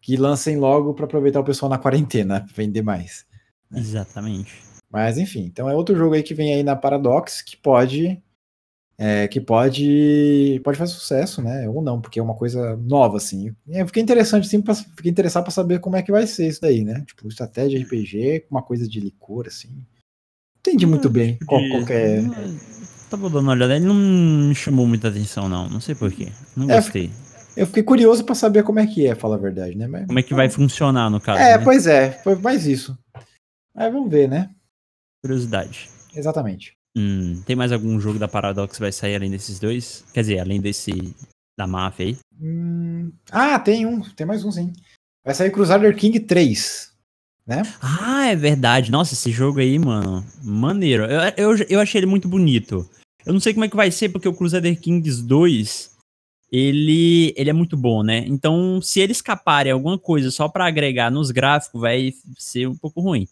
que lancem logo para aproveitar o pessoal na quarentena, vender mais. Né? Exatamente. Mas enfim, então é outro jogo aí que vem aí na Paradox que pode é, que pode pode fazer sucesso, né? Ou não, porque é uma coisa nova, assim. Eu fiquei interessante, sim, pra, fiquei interessado para saber como é que vai ser isso daí, né? Tipo, estratégia RPG, uma coisa de licor, assim. Entendi muito bem qual, qual é. Tava dando uma olhada, ele não me chamou muita atenção, não. Não sei porquê. Não é, gostei. Eu fiquei curioso para saber como é que é, fala a verdade, né? Mas, como é que vai funcionar no caso? É, né? pois é, foi mais isso. Mas vamos ver, né? Curiosidade. Exatamente. Hum, tem mais algum jogo da Paradox que vai sair além desses dois? Quer dizer, além desse da máfia aí? Hum, ah, tem um, tem mais um sim. Vai sair Crusader King 3, né? Ah, é verdade. Nossa, esse jogo aí, mano, maneiro. Eu, eu, eu achei ele muito bonito. Eu não sei como é que vai ser, porque o Crusader Kings 2, ele, ele é muito bom, né? Então, se eles escaparem alguma coisa só para agregar nos gráficos, vai ser um pouco ruim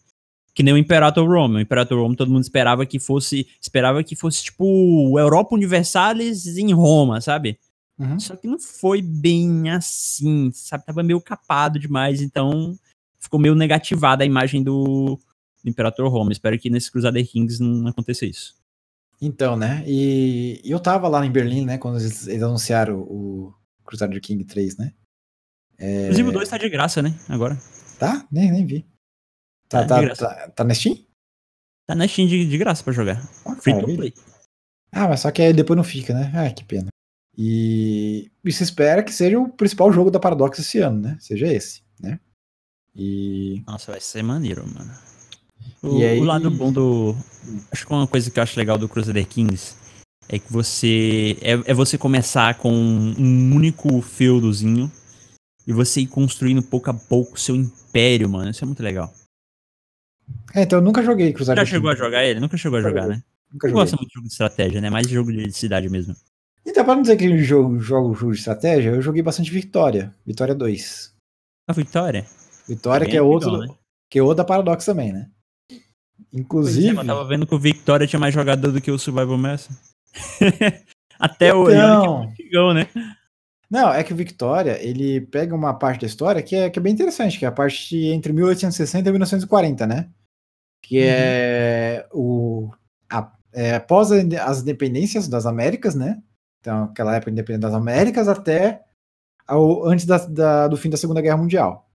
que nem o Imperator Rome. O Imperator Rome todo mundo esperava que fosse, esperava que fosse tipo Europa Universalis em Roma, sabe? Uhum. Só que não foi bem assim, sabe? Tava meio capado demais, então ficou meio negativada a imagem do, do Imperator Rome. Espero que nesse Crusader Kings não aconteça isso. Então, né? E, e eu tava lá em Berlim, né? Quando eles, eles anunciaram o Crusader King 3, né? É... Inclusive o 2 tá de graça, né? Agora. Tá? Nem, nem vi. Tá, é, tá, tá, tá, na Steam? Tá na Steam de, de graça pra jogar. Ah, Free to play. Ah, mas só que aí depois não fica, né? Ah, que pena. E, e se espera que seja o principal jogo da Paradox esse ano, né? Seja esse, né? E. Nossa, vai ser maneiro, mano. O, aí... o lado bom do. Acho que uma coisa que eu acho legal do Crusader Kings é que você. É, é você começar com um único feudozinho e você ir construindo pouco a pouco o seu império, mano. Isso é muito legal. É, então eu nunca joguei Crusader Já chegou a jogar ele? Nunca chegou a jogar, né? Nunca Eu gosto muito de jogo de estratégia, né? Mais de jogo de cidade mesmo. Então, pra não dizer que eu jogo, jogo jogo de estratégia, eu joguei bastante Victoria. Vitória 2. A Vitória? Vitória, que é outro, legal, né? que é outro da Paradox também, né? É, Inclusive. mas eu tava vendo que o Victoria tinha mais jogador do que o Survival Master. Até que é Então, antigão, né? Não, é que o Victoria, ele pega uma parte da história que é, que é bem interessante, que é a parte entre 1860 e 1940, né? Que Uhum. é o a- é, após as independências das Américas, né? Então, aquela época independente das Américas até ao, antes da- da- do fim da Segunda Guerra Mundial.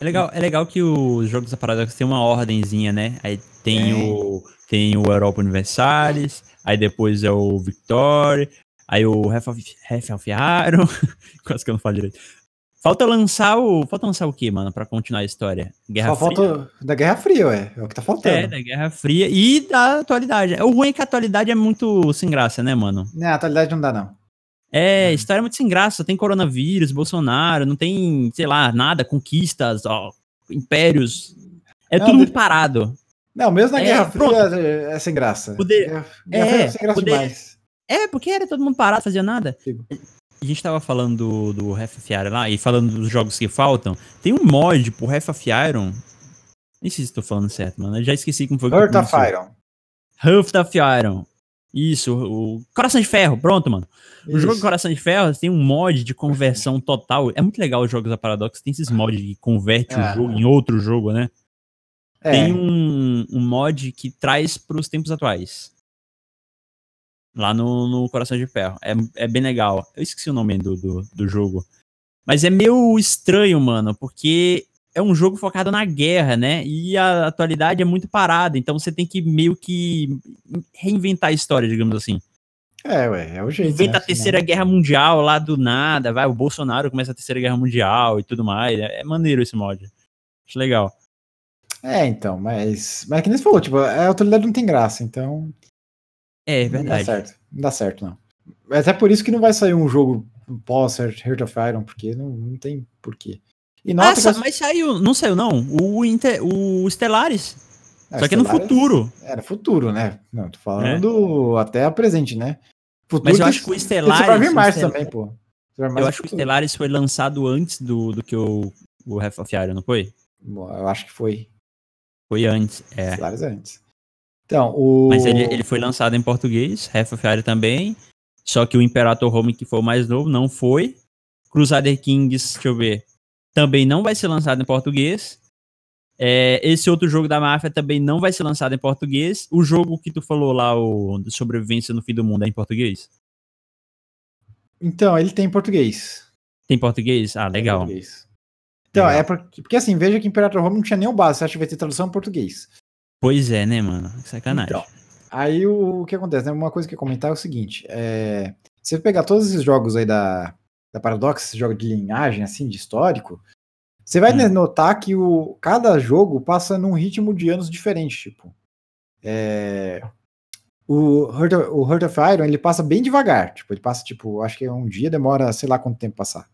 É legal, é legal que os jogos da Paradox tem uma ordemzinha, né? Aí tem Tem. o tem o Europa Universalis, aí depois é o Victoria, aí o of Iron, quase que eu não falo direito. Falta lançar o, falta lançar o que, mano, pra continuar a história? Guerra Só Fria? falta da Guerra Fria, ué. É o que tá faltando. É, da Guerra Fria e da atualidade. O ruim é que a atualidade é muito sem graça, né, mano? Não, a atualidade não dá, não. É, história é muito sem graça. Tem coronavírus, Bolsonaro, não tem, sei lá, nada, conquistas, ó, impérios. É Não, tudo de- muito parado. Não, mesmo na É, Guerra pronto. Fria é, é sem graça. Poder- Guerra, é, Fria é sem graça poder- demais. É, porque era todo mundo parado, fazia nada. A gente tava falando do, do Half of Iron lá, e falando dos jogos que faltam. Tem um mod pro Half of Iron. Nem sei se tô falando certo, mano. Eu já esqueci como foi que Heart of. Iron. Hearth of Iron. Isso, o Coração de Ferro, pronto, mano. O jogo Isso. Coração de Ferro tem um mod de conversão total. É muito legal os jogos da Paradox, tem esses mods que converte É. o jogo em outro jogo, né? É, Tem um, um mod que traz pros tempos atuais. Lá no, no Coração de Ferro. É, é bem legal. Eu esqueci o nome do, do, do jogo. Mas é meio estranho, mano, porque é um jogo focado na guerra, né? E a atualidade é muito parada. Então você tem que meio que reinventar a história, digamos assim. é, ué, é o jeito. Inventa né? a terceira guerra mundial lá do nada, vai, o Bolsonaro começa a terceira guerra mundial e tudo mais. É, é maneiro esse mod. Acho legal. É, então, mas. Mas que nem você falou, tipo, a autoridade não tem graça, então. É, Não dá verdade. certo. Não dá certo, não. Até por isso que não vai sair um jogo pós Heart of Iron, porque não, não tem porquê. E Ah, nota que sa- as- mas saiu, não saiu não. O, Inter, o Stellaris. Ah, só que é no futuro. Era futuro, né? Não, tô falando até a presente, né? Futuro Mas eu acho que o Stellaris. vai vir o mais também, pô. Vai Eu no acho que o. Stellaris foi lançado antes do, do que o, o Half of Iron, não foi? Bom, Eu acho que foi. Foi antes. É. Stellaris antes. Então, o. Mas ele, ele foi lançado em português, Half of Iron também. Só que o Imperator Home, que foi o mais novo, não foi. Crusader Kings, deixa eu ver. Também não vai ser lançado em português. É, esse outro jogo da máfia também não vai ser lançado em português. O jogo que tu falou lá, o sobrevivência no fim do mundo, é em português? Então, ele tem em português. Tem português? Ah, em legal. português. Então, Legal. é porque, porque assim, veja que Imperator Home não tinha nem o base, você acha que vai ter tradução em português. Pois é, né, mano? Sacanagem. Então, aí o, que acontece, né? Uma coisa que eu ia comentar é o seguinte: é, se você pegar todos esses jogos aí da, da Paradox, esses jogos de linhagem, assim, de histórico, você vai Hum. notar que o, cada jogo passa num ritmo de anos diferente, tipo. É, o, Heart of, o Heart of Iron, ele passa bem devagar. Tipo, ele passa, tipo, acho que é um dia demora, sei lá quanto tempo passar.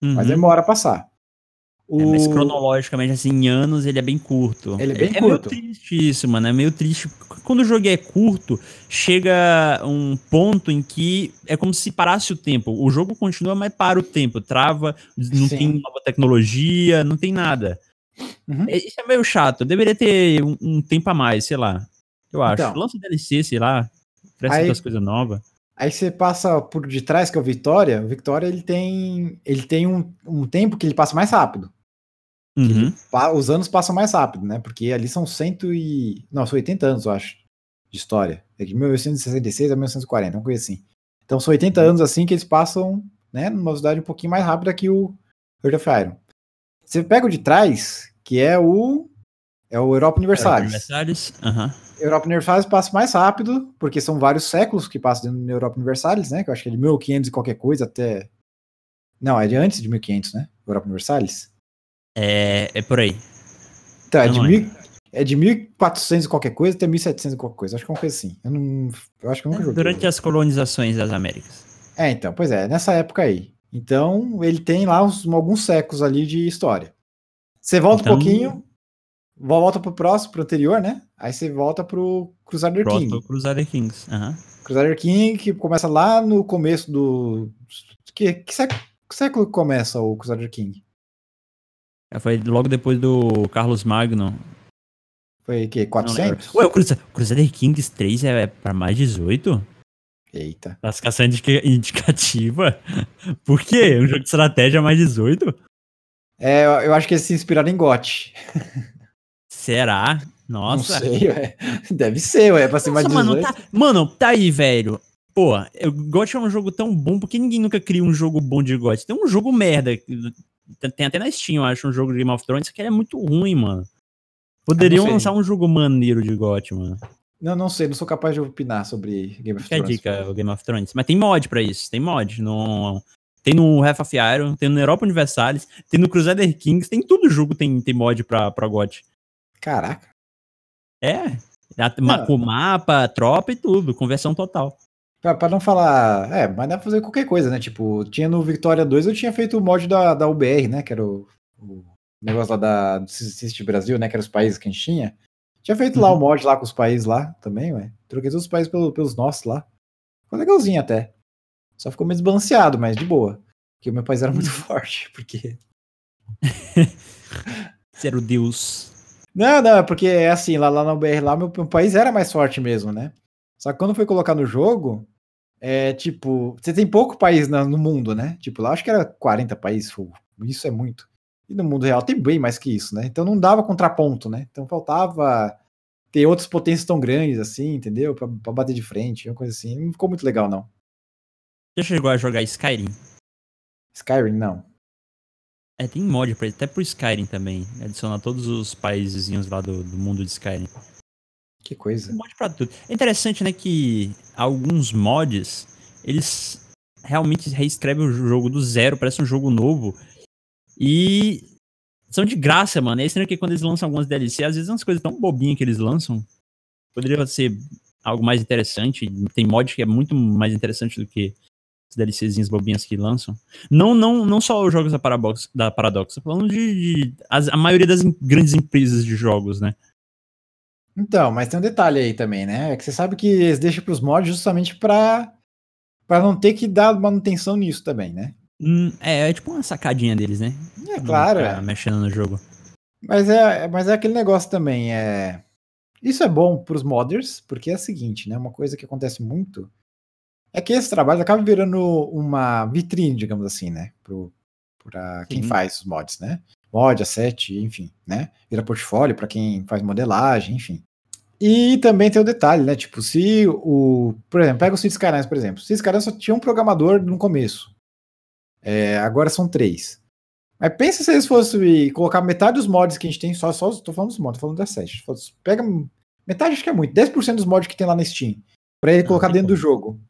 Mas Uhum. demora a passar. O, É, mas cronologicamente, assim, em anos, ele é bem curto. Ele é bem é curto. meio triste isso, mano. É meio triste. Quando o jogo é curto, chega um ponto em que é como se parasse o tempo. O jogo continua, mas para o tempo. Trava, não Sim. tem nova tecnologia, não tem nada. Uhum. É- Isso é meio chato. Deveria ter um, um tempo a mais, sei lá. Eu acho. Então. Lança DLC, sei lá. Aí- outras coisas novas. Aí você passa por de trás, que é o Vitória. O Vitória ele tem, ele tem um, um tempo que ele passa mais rápido. Uhum. Os anos passam mais rápido, né? Porque ali são cento e. Não, são 80 anos, eu acho, de história. É de 1866 a 1940, uma coisa assim. Então são 80 anos assim que eles passam, né? Numa velocidade um pouquinho mais rápida que o Heart of Iron. Você pega o de trás, que é o. É o Europa Universalis. Aniversários. Aham. Europa Universalis passa mais rápido, porque são vários séculos que passam dentro da Europa Universalis, né? Que eu acho que é de 1500 e qualquer coisa até. Não, é de antes de 1500, né? Europa Universalis. É, é por aí. Então, é de, não mil, é de 1400 e qualquer coisa até 1700 e qualquer coisa. Acho que é uma coisa assim. Eu, não, eu acho que eu nunca joguei. Durante as colonizações das Américas. É, então, pois é, nessa época aí. Então, ele tem lá uns, alguns séculos ali de história. Você volta então, um pouquinho, volta pro próximo, pro anterior, né? Aí você volta pro Crusader King. Pro Crusader Kings. Uhum. Crusader King, que começa lá no começo do. Que, que, século, que século começa o Crusader King? É, foi logo depois do Carlos Magno. Foi o quê? 400? Ué, o Crusader Kings 3 é pra mais 18? Eita. Classificação indicativa? Por quê? Um jogo de estratégia mais 18? É, eu acho que eles se inspiraram em GOT. Será? Nossa. Não sei, ué. Deve ser, ué, pra ser Nossa, mais 18. Mano tá, mano, tá aí, velho. Pô, o GOT é um jogo tão bom, porque ninguém nunca cria um jogo bom de GOT. Tem um jogo merda. Tem até na Steam, eu acho, um jogo de Game of Thrones que é muito ruim, mano. Poderiam lançar um jogo maneiro de GOT, mano. Não, não sei, não sou capaz de opinar sobre Game of Thrones. Que é a dica, o Game of Thrones. Mas tem mod pra isso, tem mod. No, tem no Half of Iron, tem no Europa Universalis, tem no Crusader Kings, tem tudo jogo tem, tem mod pra, pra GOT. Caraca. É, com mapa, tropa e tudo, conversão total. Pra, pra, não falar. É, mas dá pra fazer qualquer coisa, né? Tipo, tinha no Victoria 2, eu tinha feito o mod da, da UBR, né? Que era o, o negócio lá da, do Cist Brasil, né? Que eram os países que a gente tinha. Tinha feito uhum. lá o uhum. mod lá com os países lá também, ué. Troquei todos os países pelo, pelos nossos lá. Ficou legalzinho até. Só ficou meio desbalanceado, mas de boa. Porque o meu país era muito forte, porque. Você era o deus. Não, não, é porque é assim, lá, lá no BR lá, meu, meu país era mais forte mesmo, né? Só que quando foi colocar no jogo, é tipo, você tem pouco país no, no mundo, né? Tipo, lá acho que era 40 países, isso é muito. E no mundo real tem bem mais que isso, né? Então não dava contraponto, né? Então faltava ter outras potências tão grandes assim, entendeu? Pra, pra bater de frente, uma coisa assim. Não ficou muito legal, não. Já chegou a jogar Skyrim? Skyrim, não. É, tem mod pra, até pro Skyrim também. Adiciona todos os países lá do, do mundo de Skyrim. Que coisa. Mod pra tudo. É interessante, né, que alguns mods, eles realmente reescrevem o jogo do zero, parece um jogo novo. E são de graça, mano. É estranho que quando eles lançam algumas DLC, às vezes é umas coisas tão bobinhas que eles lançam. Poderia ser algo mais interessante. Tem mod que é muito mais interessante do que as DLCzinhas bobinhas que lançam. Não, não, não só os jogos da Paradox, da Paradox, falando de, de as, a maioria das grandes empresas de jogos, né? Então, mas tem um detalhe aí também, né? É que você sabe que eles deixam para os mods justamente para para não ter que dar manutenção nisso também, né? Hum, é, é tipo uma sacadinha deles, né? É claro. É. Mexendo no jogo. Mas é, mas é aquele negócio também. É... Isso é bom para os modders, porque é o seguinte, né? Uma coisa que acontece muito é que esse trabalho acaba virando uma vitrine, digamos assim, né? Para quem faz os mods, né? Mod, asset, enfim, né? Vira portfólio para quem faz modelagem, enfim. E também tem o detalhe, né? Tipo, se o. Por exemplo, pega o Cities Skylines, por exemplo. Cities Skylines só tinha um programador no começo. É, agora são três. Mas pensa se eles fossem colocar metade dos mods que a gente tem, só, só tô falando dos mods, tô falando da 7. Pega metade, acho que é muito, 10% dos mods que tem lá na Steam, pra ele colocar dentro como. do jogo.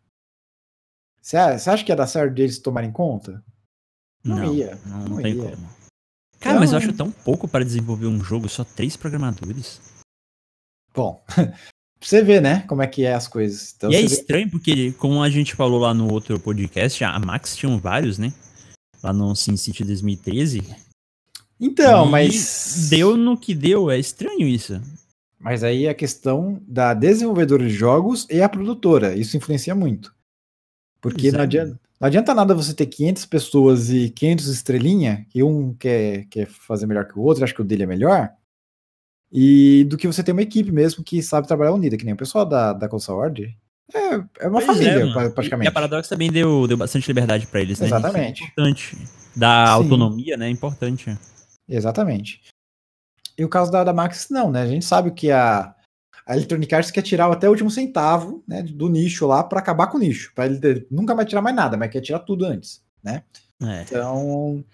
Você acha que ia dar certo deles tomarem conta? Não, não ia. Não, não, não tem ia. como. Cara, então, mas eu acho tão pouco para desenvolver um jogo, só três programadores. Bom, pra você ver, né, como é que é as coisas. Então, e é estranho vê... porque, como a gente falou lá no outro podcast, a Max tinha vários, né? lá no Sin City 2013. Então, mas. Deu no que deu, é estranho isso. Mas aí a questão da desenvolvedora de jogos e a produtora, isso influencia muito. Porque não adianta, não adianta, nada você ter 500 pessoas e 500 estrelinha, e um quer, quer fazer melhor que o outro, acha que o dele é melhor, e do que você ter uma equipe mesmo que sabe trabalhar unida, que nem o pessoal da, da Console é, é uma pois família, é, praticamente. E a Paradox também deu, deu bastante liberdade para eles, né? Exatamente. é importante. Da autonomia, né? É importante. Exatamente. E o caso da, da Max, não, né? A gente sabe que a, a Electronic Arts quer tirar até o último centavo né, do nicho lá para acabar com o nicho. Para ele nunca mais tirar mais nada, mas quer tirar tudo antes, né? É. Então,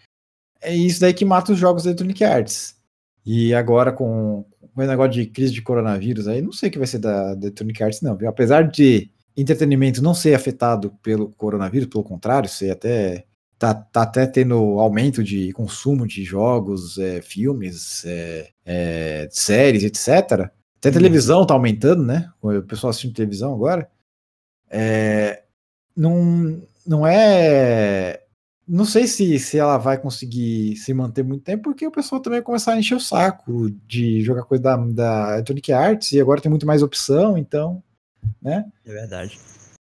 é isso daí que mata os jogos da Electronic Arts. E agora com, com o negócio de crise de coronavírus aí, não sei o que vai ser da, da Electronic Arts, não. Viu? Apesar de entretenimento não ser afetado pelo coronavírus, pelo contrário, ser até. Tá, tá até tendo aumento de consumo de jogos, é, filmes, é, é, séries, etc. Até a televisão tá aumentando, né? O pessoal assistindo televisão agora. É, não, não é não sei se, se ela vai conseguir se manter muito tempo, porque o pessoal também vai começar a encher o saco de jogar coisa da, da Electronic Arts e agora tem muito mais opção, então, né? É verdade.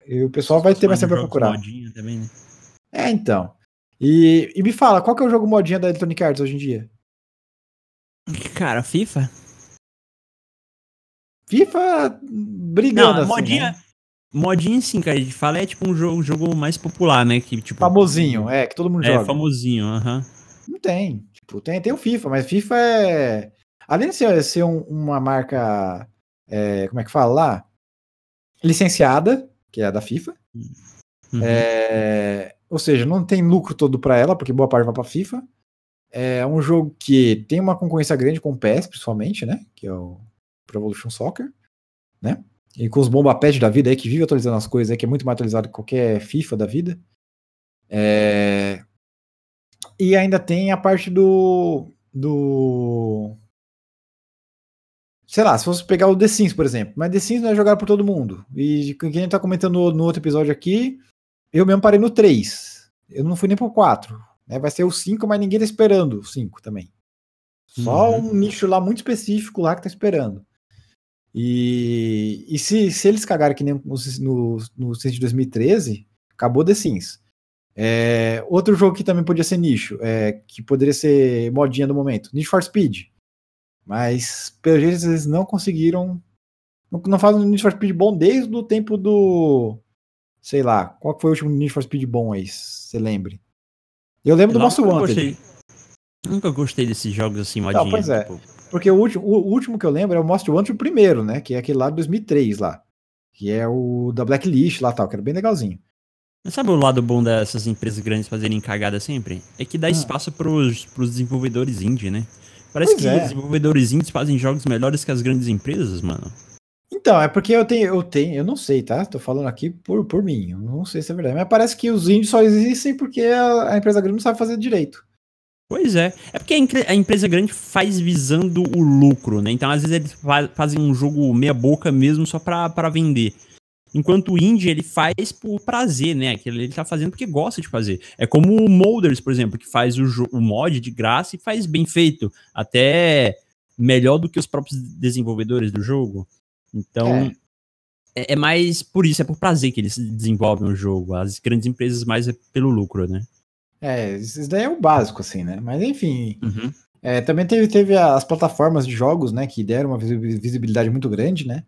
E o pessoal vai ter mais tempo pra procurar. Também, né? É, então. E, e me fala, qual que é o jogo modinha da Electronic Arts hoje em dia? Cara, FIFA? FIFA brigando Não, assim, modinha, né? Modinha, sim, cara. A gente fala é tipo um jogo, jogo mais popular, né? Que, tipo, famosinho, é, que todo mundo é, joga. É, famosinho, aham. Não tem. Tipo, tem, tem o FIFA, mas FIFA é. Além de ser, ser um, uma marca. É, como é que fala lá? Licenciada, que é a da FIFA. Uhum. É, ou seja, não tem lucro todo para ela, porque boa parte vai pra FIFA. É um jogo que tem uma concorrência grande com o PES, principalmente, né? Que é o Pro Evolution Soccer, né? E com os bomba pet da vida aí, que vive atualizando as coisas aí, que é muito mais atualizado que qualquer FIFA da vida. É... E ainda tem a parte do. do. Sei lá, se fosse pegar o The Sims, por exemplo. Mas The Sims não é jogado por todo mundo. E quem a gente tá comentando no, outro episódio aqui, eu mesmo parei no 3. Eu não fui nem pro 4. Né? Vai ser o 5, mas ninguém tá esperando o 5 também. Só uhum. um nicho lá muito específico lá que tá esperando. E, e se, se eles cagarem que nem no, no, no de 2013, acabou The Sims. É, outro jogo que também podia ser nicho, é, que poderia ser modinha do momento, Need for Speed. Mas, pelo jeito, eles não conseguiram. Não, não fazem um Need for Speed bom desde o tempo do. Sei lá, qual foi o último Need for Speed bom aí? Você lembre? Eu lembro eu do Most Wanted. Gostei. Nunca gostei desses jogos assim, modinha. Não, pois é. Tipo... Porque o último, o último que eu lembro é o Most Wanted primeiro, né? Que é aquele lá de 2003 lá. Que é o da Blacklist lá tal, que era bem legalzinho. Mas sabe o lado bom dessas empresas grandes fazerem cagada sempre? É que dá ah. espaço pros, pros desenvolvedores indie, né? Parece pois que é. desenvolvedores indies fazem jogos melhores que as grandes empresas, mano. Então, é porque eu tenho, eu tenho, eu não sei, tá? Tô falando aqui por, por mim, eu não sei se é verdade, mas parece que os indies só existem porque a, a empresa grande não sabe fazer direito. Pois é. É porque a, empresa grande faz visando o lucro, né? Então, às vezes, eles fazem um jogo meia-boca mesmo só pra vender. Enquanto o indie, ele faz por prazer, né? Aquilo ele tá fazendo porque gosta de fazer. É como o Molders, por exemplo, que faz o, o mod de graça e faz bem feito. Até melhor do que os próprios desenvolvedores do jogo. Então, é. É, é mais por isso, é por prazer que eles desenvolvem o jogo. As grandes empresas mais é pelo lucro, né? É, isso daí é o básico, assim, né? Mas enfim. Uhum. É, também teve, teve as plataformas de jogos, né? Que deram uma visibilidade muito grande, né?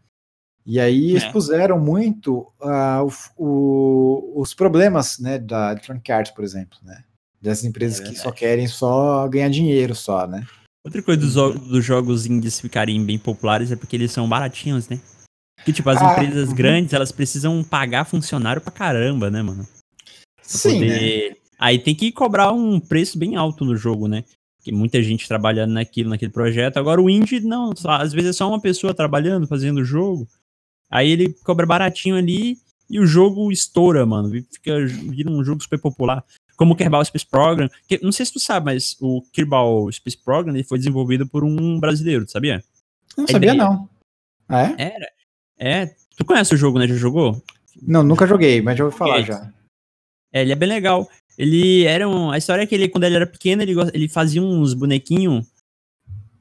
E aí é. expuseram muito uh, o, o, os problemas, né? Da Electronic Arts, por exemplo, né? Dessas empresas é que só querem só ganhar dinheiro, só, né? Outra coisa dos, dos jogos indies ficarem bem populares é porque eles são baratinhos, né? Que, tipo, as ah, empresas uhum. grandes, elas precisam pagar funcionário pra caramba, né, mano? Pra Sim, poder... né? Aí tem que cobrar um preço bem alto no jogo, né? Porque muita gente trabalhando naquilo, naquele projeto. Agora o indie, não, às vezes é só uma pessoa trabalhando, fazendo o jogo. Aí ele cobra baratinho ali e o jogo estoura, mano. Fica vira um jogo super popular. Como o Kerbal Space Program. Que, não sei se tu sabe, mas o Kerbal Space Program ele foi desenvolvido por um brasileiro, sabia? Não A sabia, ideia... não. Ah, é? Era. É. Tu conhece o jogo, né? Já jogou? Não, nunca joguei, mas já ouvi falar já. É, ele é bem legal. Ele era um. A história é que ele, quando ele era pequeno, ele, ele fazia uns bonequinhos.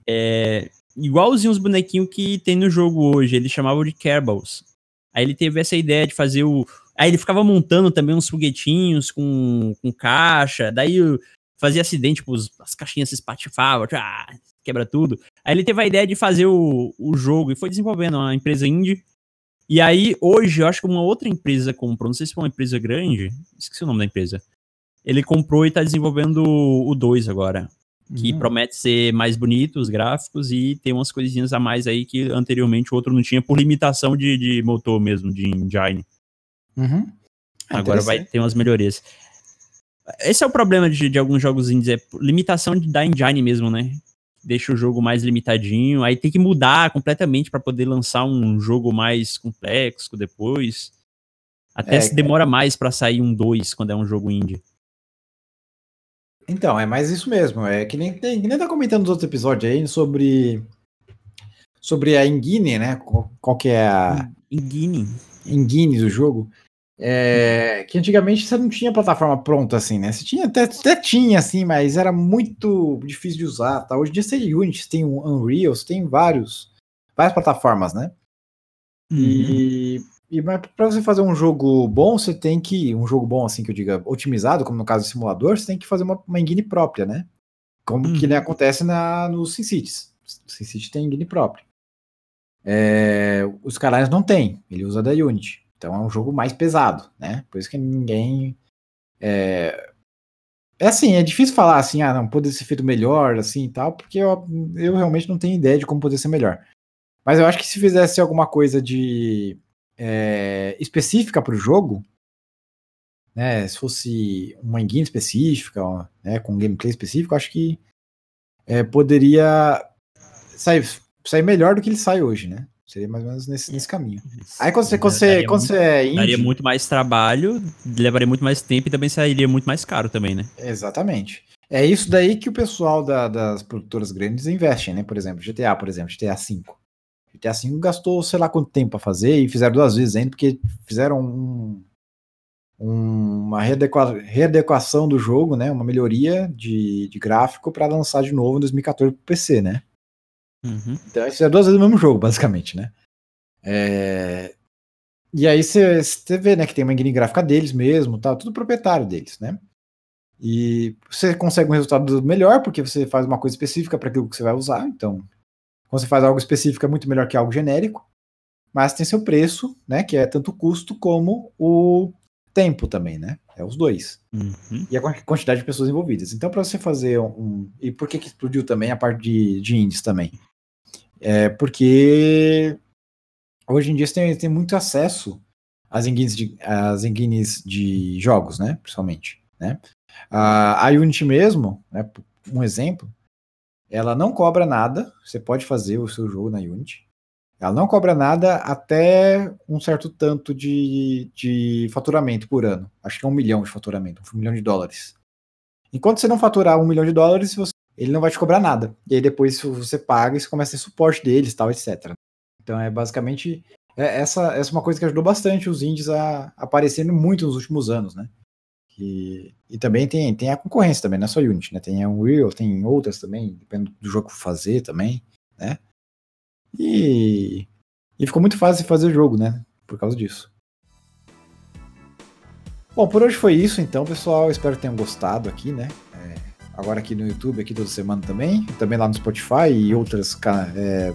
É, igualzinho os bonequinhos que tem no jogo hoje. Ele chamava de Kerbals. Aí ele teve essa ideia de fazer o. Aí ele ficava montando também uns foguetinhos com, com caixa. Daí fazia acidente, tipo, as caixinhas se espatifavam, ah, quebra tudo. Aí ele teve a ideia de fazer o, o jogo e foi desenvolvendo uma empresa indie. E aí, hoje, eu acho que uma outra empresa comprou, não sei se foi uma empresa grande, esqueci o nome da empresa. Ele comprou e tá desenvolvendo o 2 agora. Que uhum. promete ser mais bonito, os gráficos, e tem umas coisinhas a mais aí que anteriormente o outro não tinha por limitação de, de motor mesmo, de engine. Uhum. É agora vai ter umas melhorias. Esse é o problema de, de alguns jogos indies, é limitação de, da engine mesmo, né? Deixa o jogo mais limitadinho, aí tem que mudar completamente para poder lançar um jogo mais complexo depois. Até é, se demora mais para sair um 2 quando é um jogo indie. Então, é mais isso mesmo. É que nem, que nem tá comentando nos outros episódios aí sobre sobre a engine, né? Qual, que é a engine engine do jogo? É, que antigamente você não tinha plataforma pronta assim, né? Você tinha até, até tinha assim, mas era muito difícil de usar. Tá? Hoje em dia você tem Unity, você tem o Unreal, você tem vários, várias plataformas, né? Uhum. E, e para você fazer um jogo bom, você tem que um jogo bom assim que eu diga otimizado, como no caso do simulador, você tem que fazer uma, uma engine própria, né? Como uhum. que né, acontece na no SimCities. O SimCity tem engine própria. É, os canais não tem, ele usa da Unity. Então é um jogo mais pesado, né? Por isso que ninguém. É, é assim, é difícil falar assim, ah, não, poderia ser feito melhor, assim e tal, porque eu, eu realmente não tenho ideia de como poderia ser melhor. Mas eu acho que se fizesse alguma coisa de é, específica para o jogo, né, se fosse uma engine específica, né, com gameplay específico, acho que é, poderia sair, sair melhor do que ele sai hoje, né? Seria mais ou menos nesse, nesse caminho. Isso. Aí quando você, quando você, quando muito, você é indie, Daria muito mais trabalho, levaria muito mais tempo e também sairia muito mais caro também, né? Exatamente. É isso daí que o pessoal da, das produtoras grandes investem, né? Por exemplo, GTA, por exemplo, GTA V. GTA V gastou sei lá quanto tempo para fazer e fizeram duas vezes ainda, porque fizeram um, um, uma readequa, readequação do jogo, né? Uma melhoria de, de gráfico para lançar de novo em 2014 pro PC, né? Uhum. Então, isso é duas vezes o mesmo jogo, basicamente, né? É... E aí você vê, né, que tem uma engine gráfica deles mesmo, tá? Tudo proprietário deles, né? E você consegue um resultado melhor porque você faz uma coisa específica para aquilo que você vai usar. Então, quando você faz algo específico é muito melhor que algo genérico, mas tem seu preço, né? Que é tanto o custo como o tempo também, né? É os dois. Uhum. E a quantidade de pessoas envolvidas. Então, para você fazer um. E por que, que explodiu também a parte de, de indies também? É porque hoje em dia você tem, tem muito acesso às engines de, às engines de jogos, né? Principalmente. Né? A, a Unity mesmo, né, um exemplo, ela não cobra nada. Você pode fazer o seu jogo na Unity. Ela não cobra nada até um certo tanto de, de faturamento por ano. Acho que é um milhão de faturamento, um milhão de dólares. Enquanto você não faturar um milhão de dólares, você ele não vai te cobrar nada. E aí depois você paga e você começa a ter suporte deles, tal, etc. Então é basicamente é, essa, essa é uma coisa que ajudou bastante os indies a aparecerem muito nos últimos anos, né? E, e também tem, tem a concorrência também, não é só Unity, né? Tem a Unreal, tem outras também, dependendo do jogo fazer também, né? E, e ficou muito fácil fazer jogo, né? Por causa disso. Bom, por hoje foi isso então, pessoal. Espero que tenham gostado aqui, né? agora aqui no YouTube, aqui toda semana também, também lá no Spotify e outras é,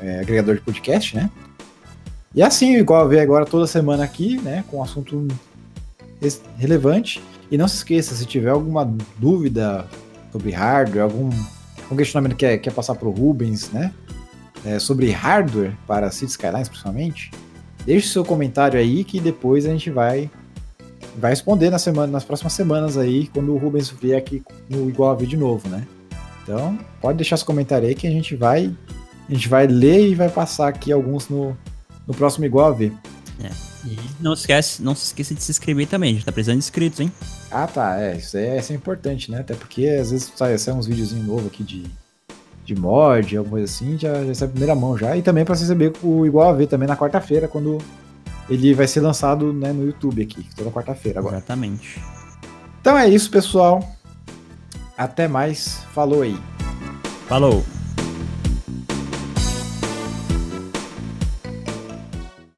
é, agregador de podcast, né? E é assim, igual a ver agora toda semana aqui, né, com assunto relevante. E não se esqueça, se tiver alguma dúvida sobre hardware, algum, algum questionamento que quer, passar para o Rubens, né, é, sobre hardware para City Skylines principalmente, deixe seu comentário aí que depois a gente vai vai responder na semana, nas próximas semanas aí, quando o Rubens vier aqui no Igual a V de novo, né? Então, pode deixar seu comentário aí que a gente vai a gente vai ler e vai passar aqui alguns no, no próximo Igual a V. É. E não esquece, não se esqueça de se inscrever também, a gente tá precisando de inscritos, hein? Ah, tá, é, isso é, isso é importante, né? Até porque às vezes sai, sai uns videozinhos novos aqui de, de mod, alguma coisa assim, já, já sai a primeira mão já. E também para receber o Igual a V também na quarta-feira, quando ele vai ser lançado né, no YouTube aqui, toda quarta-feira agora. Exatamente. Então é isso, pessoal. Até mais. Falou aí. Falou.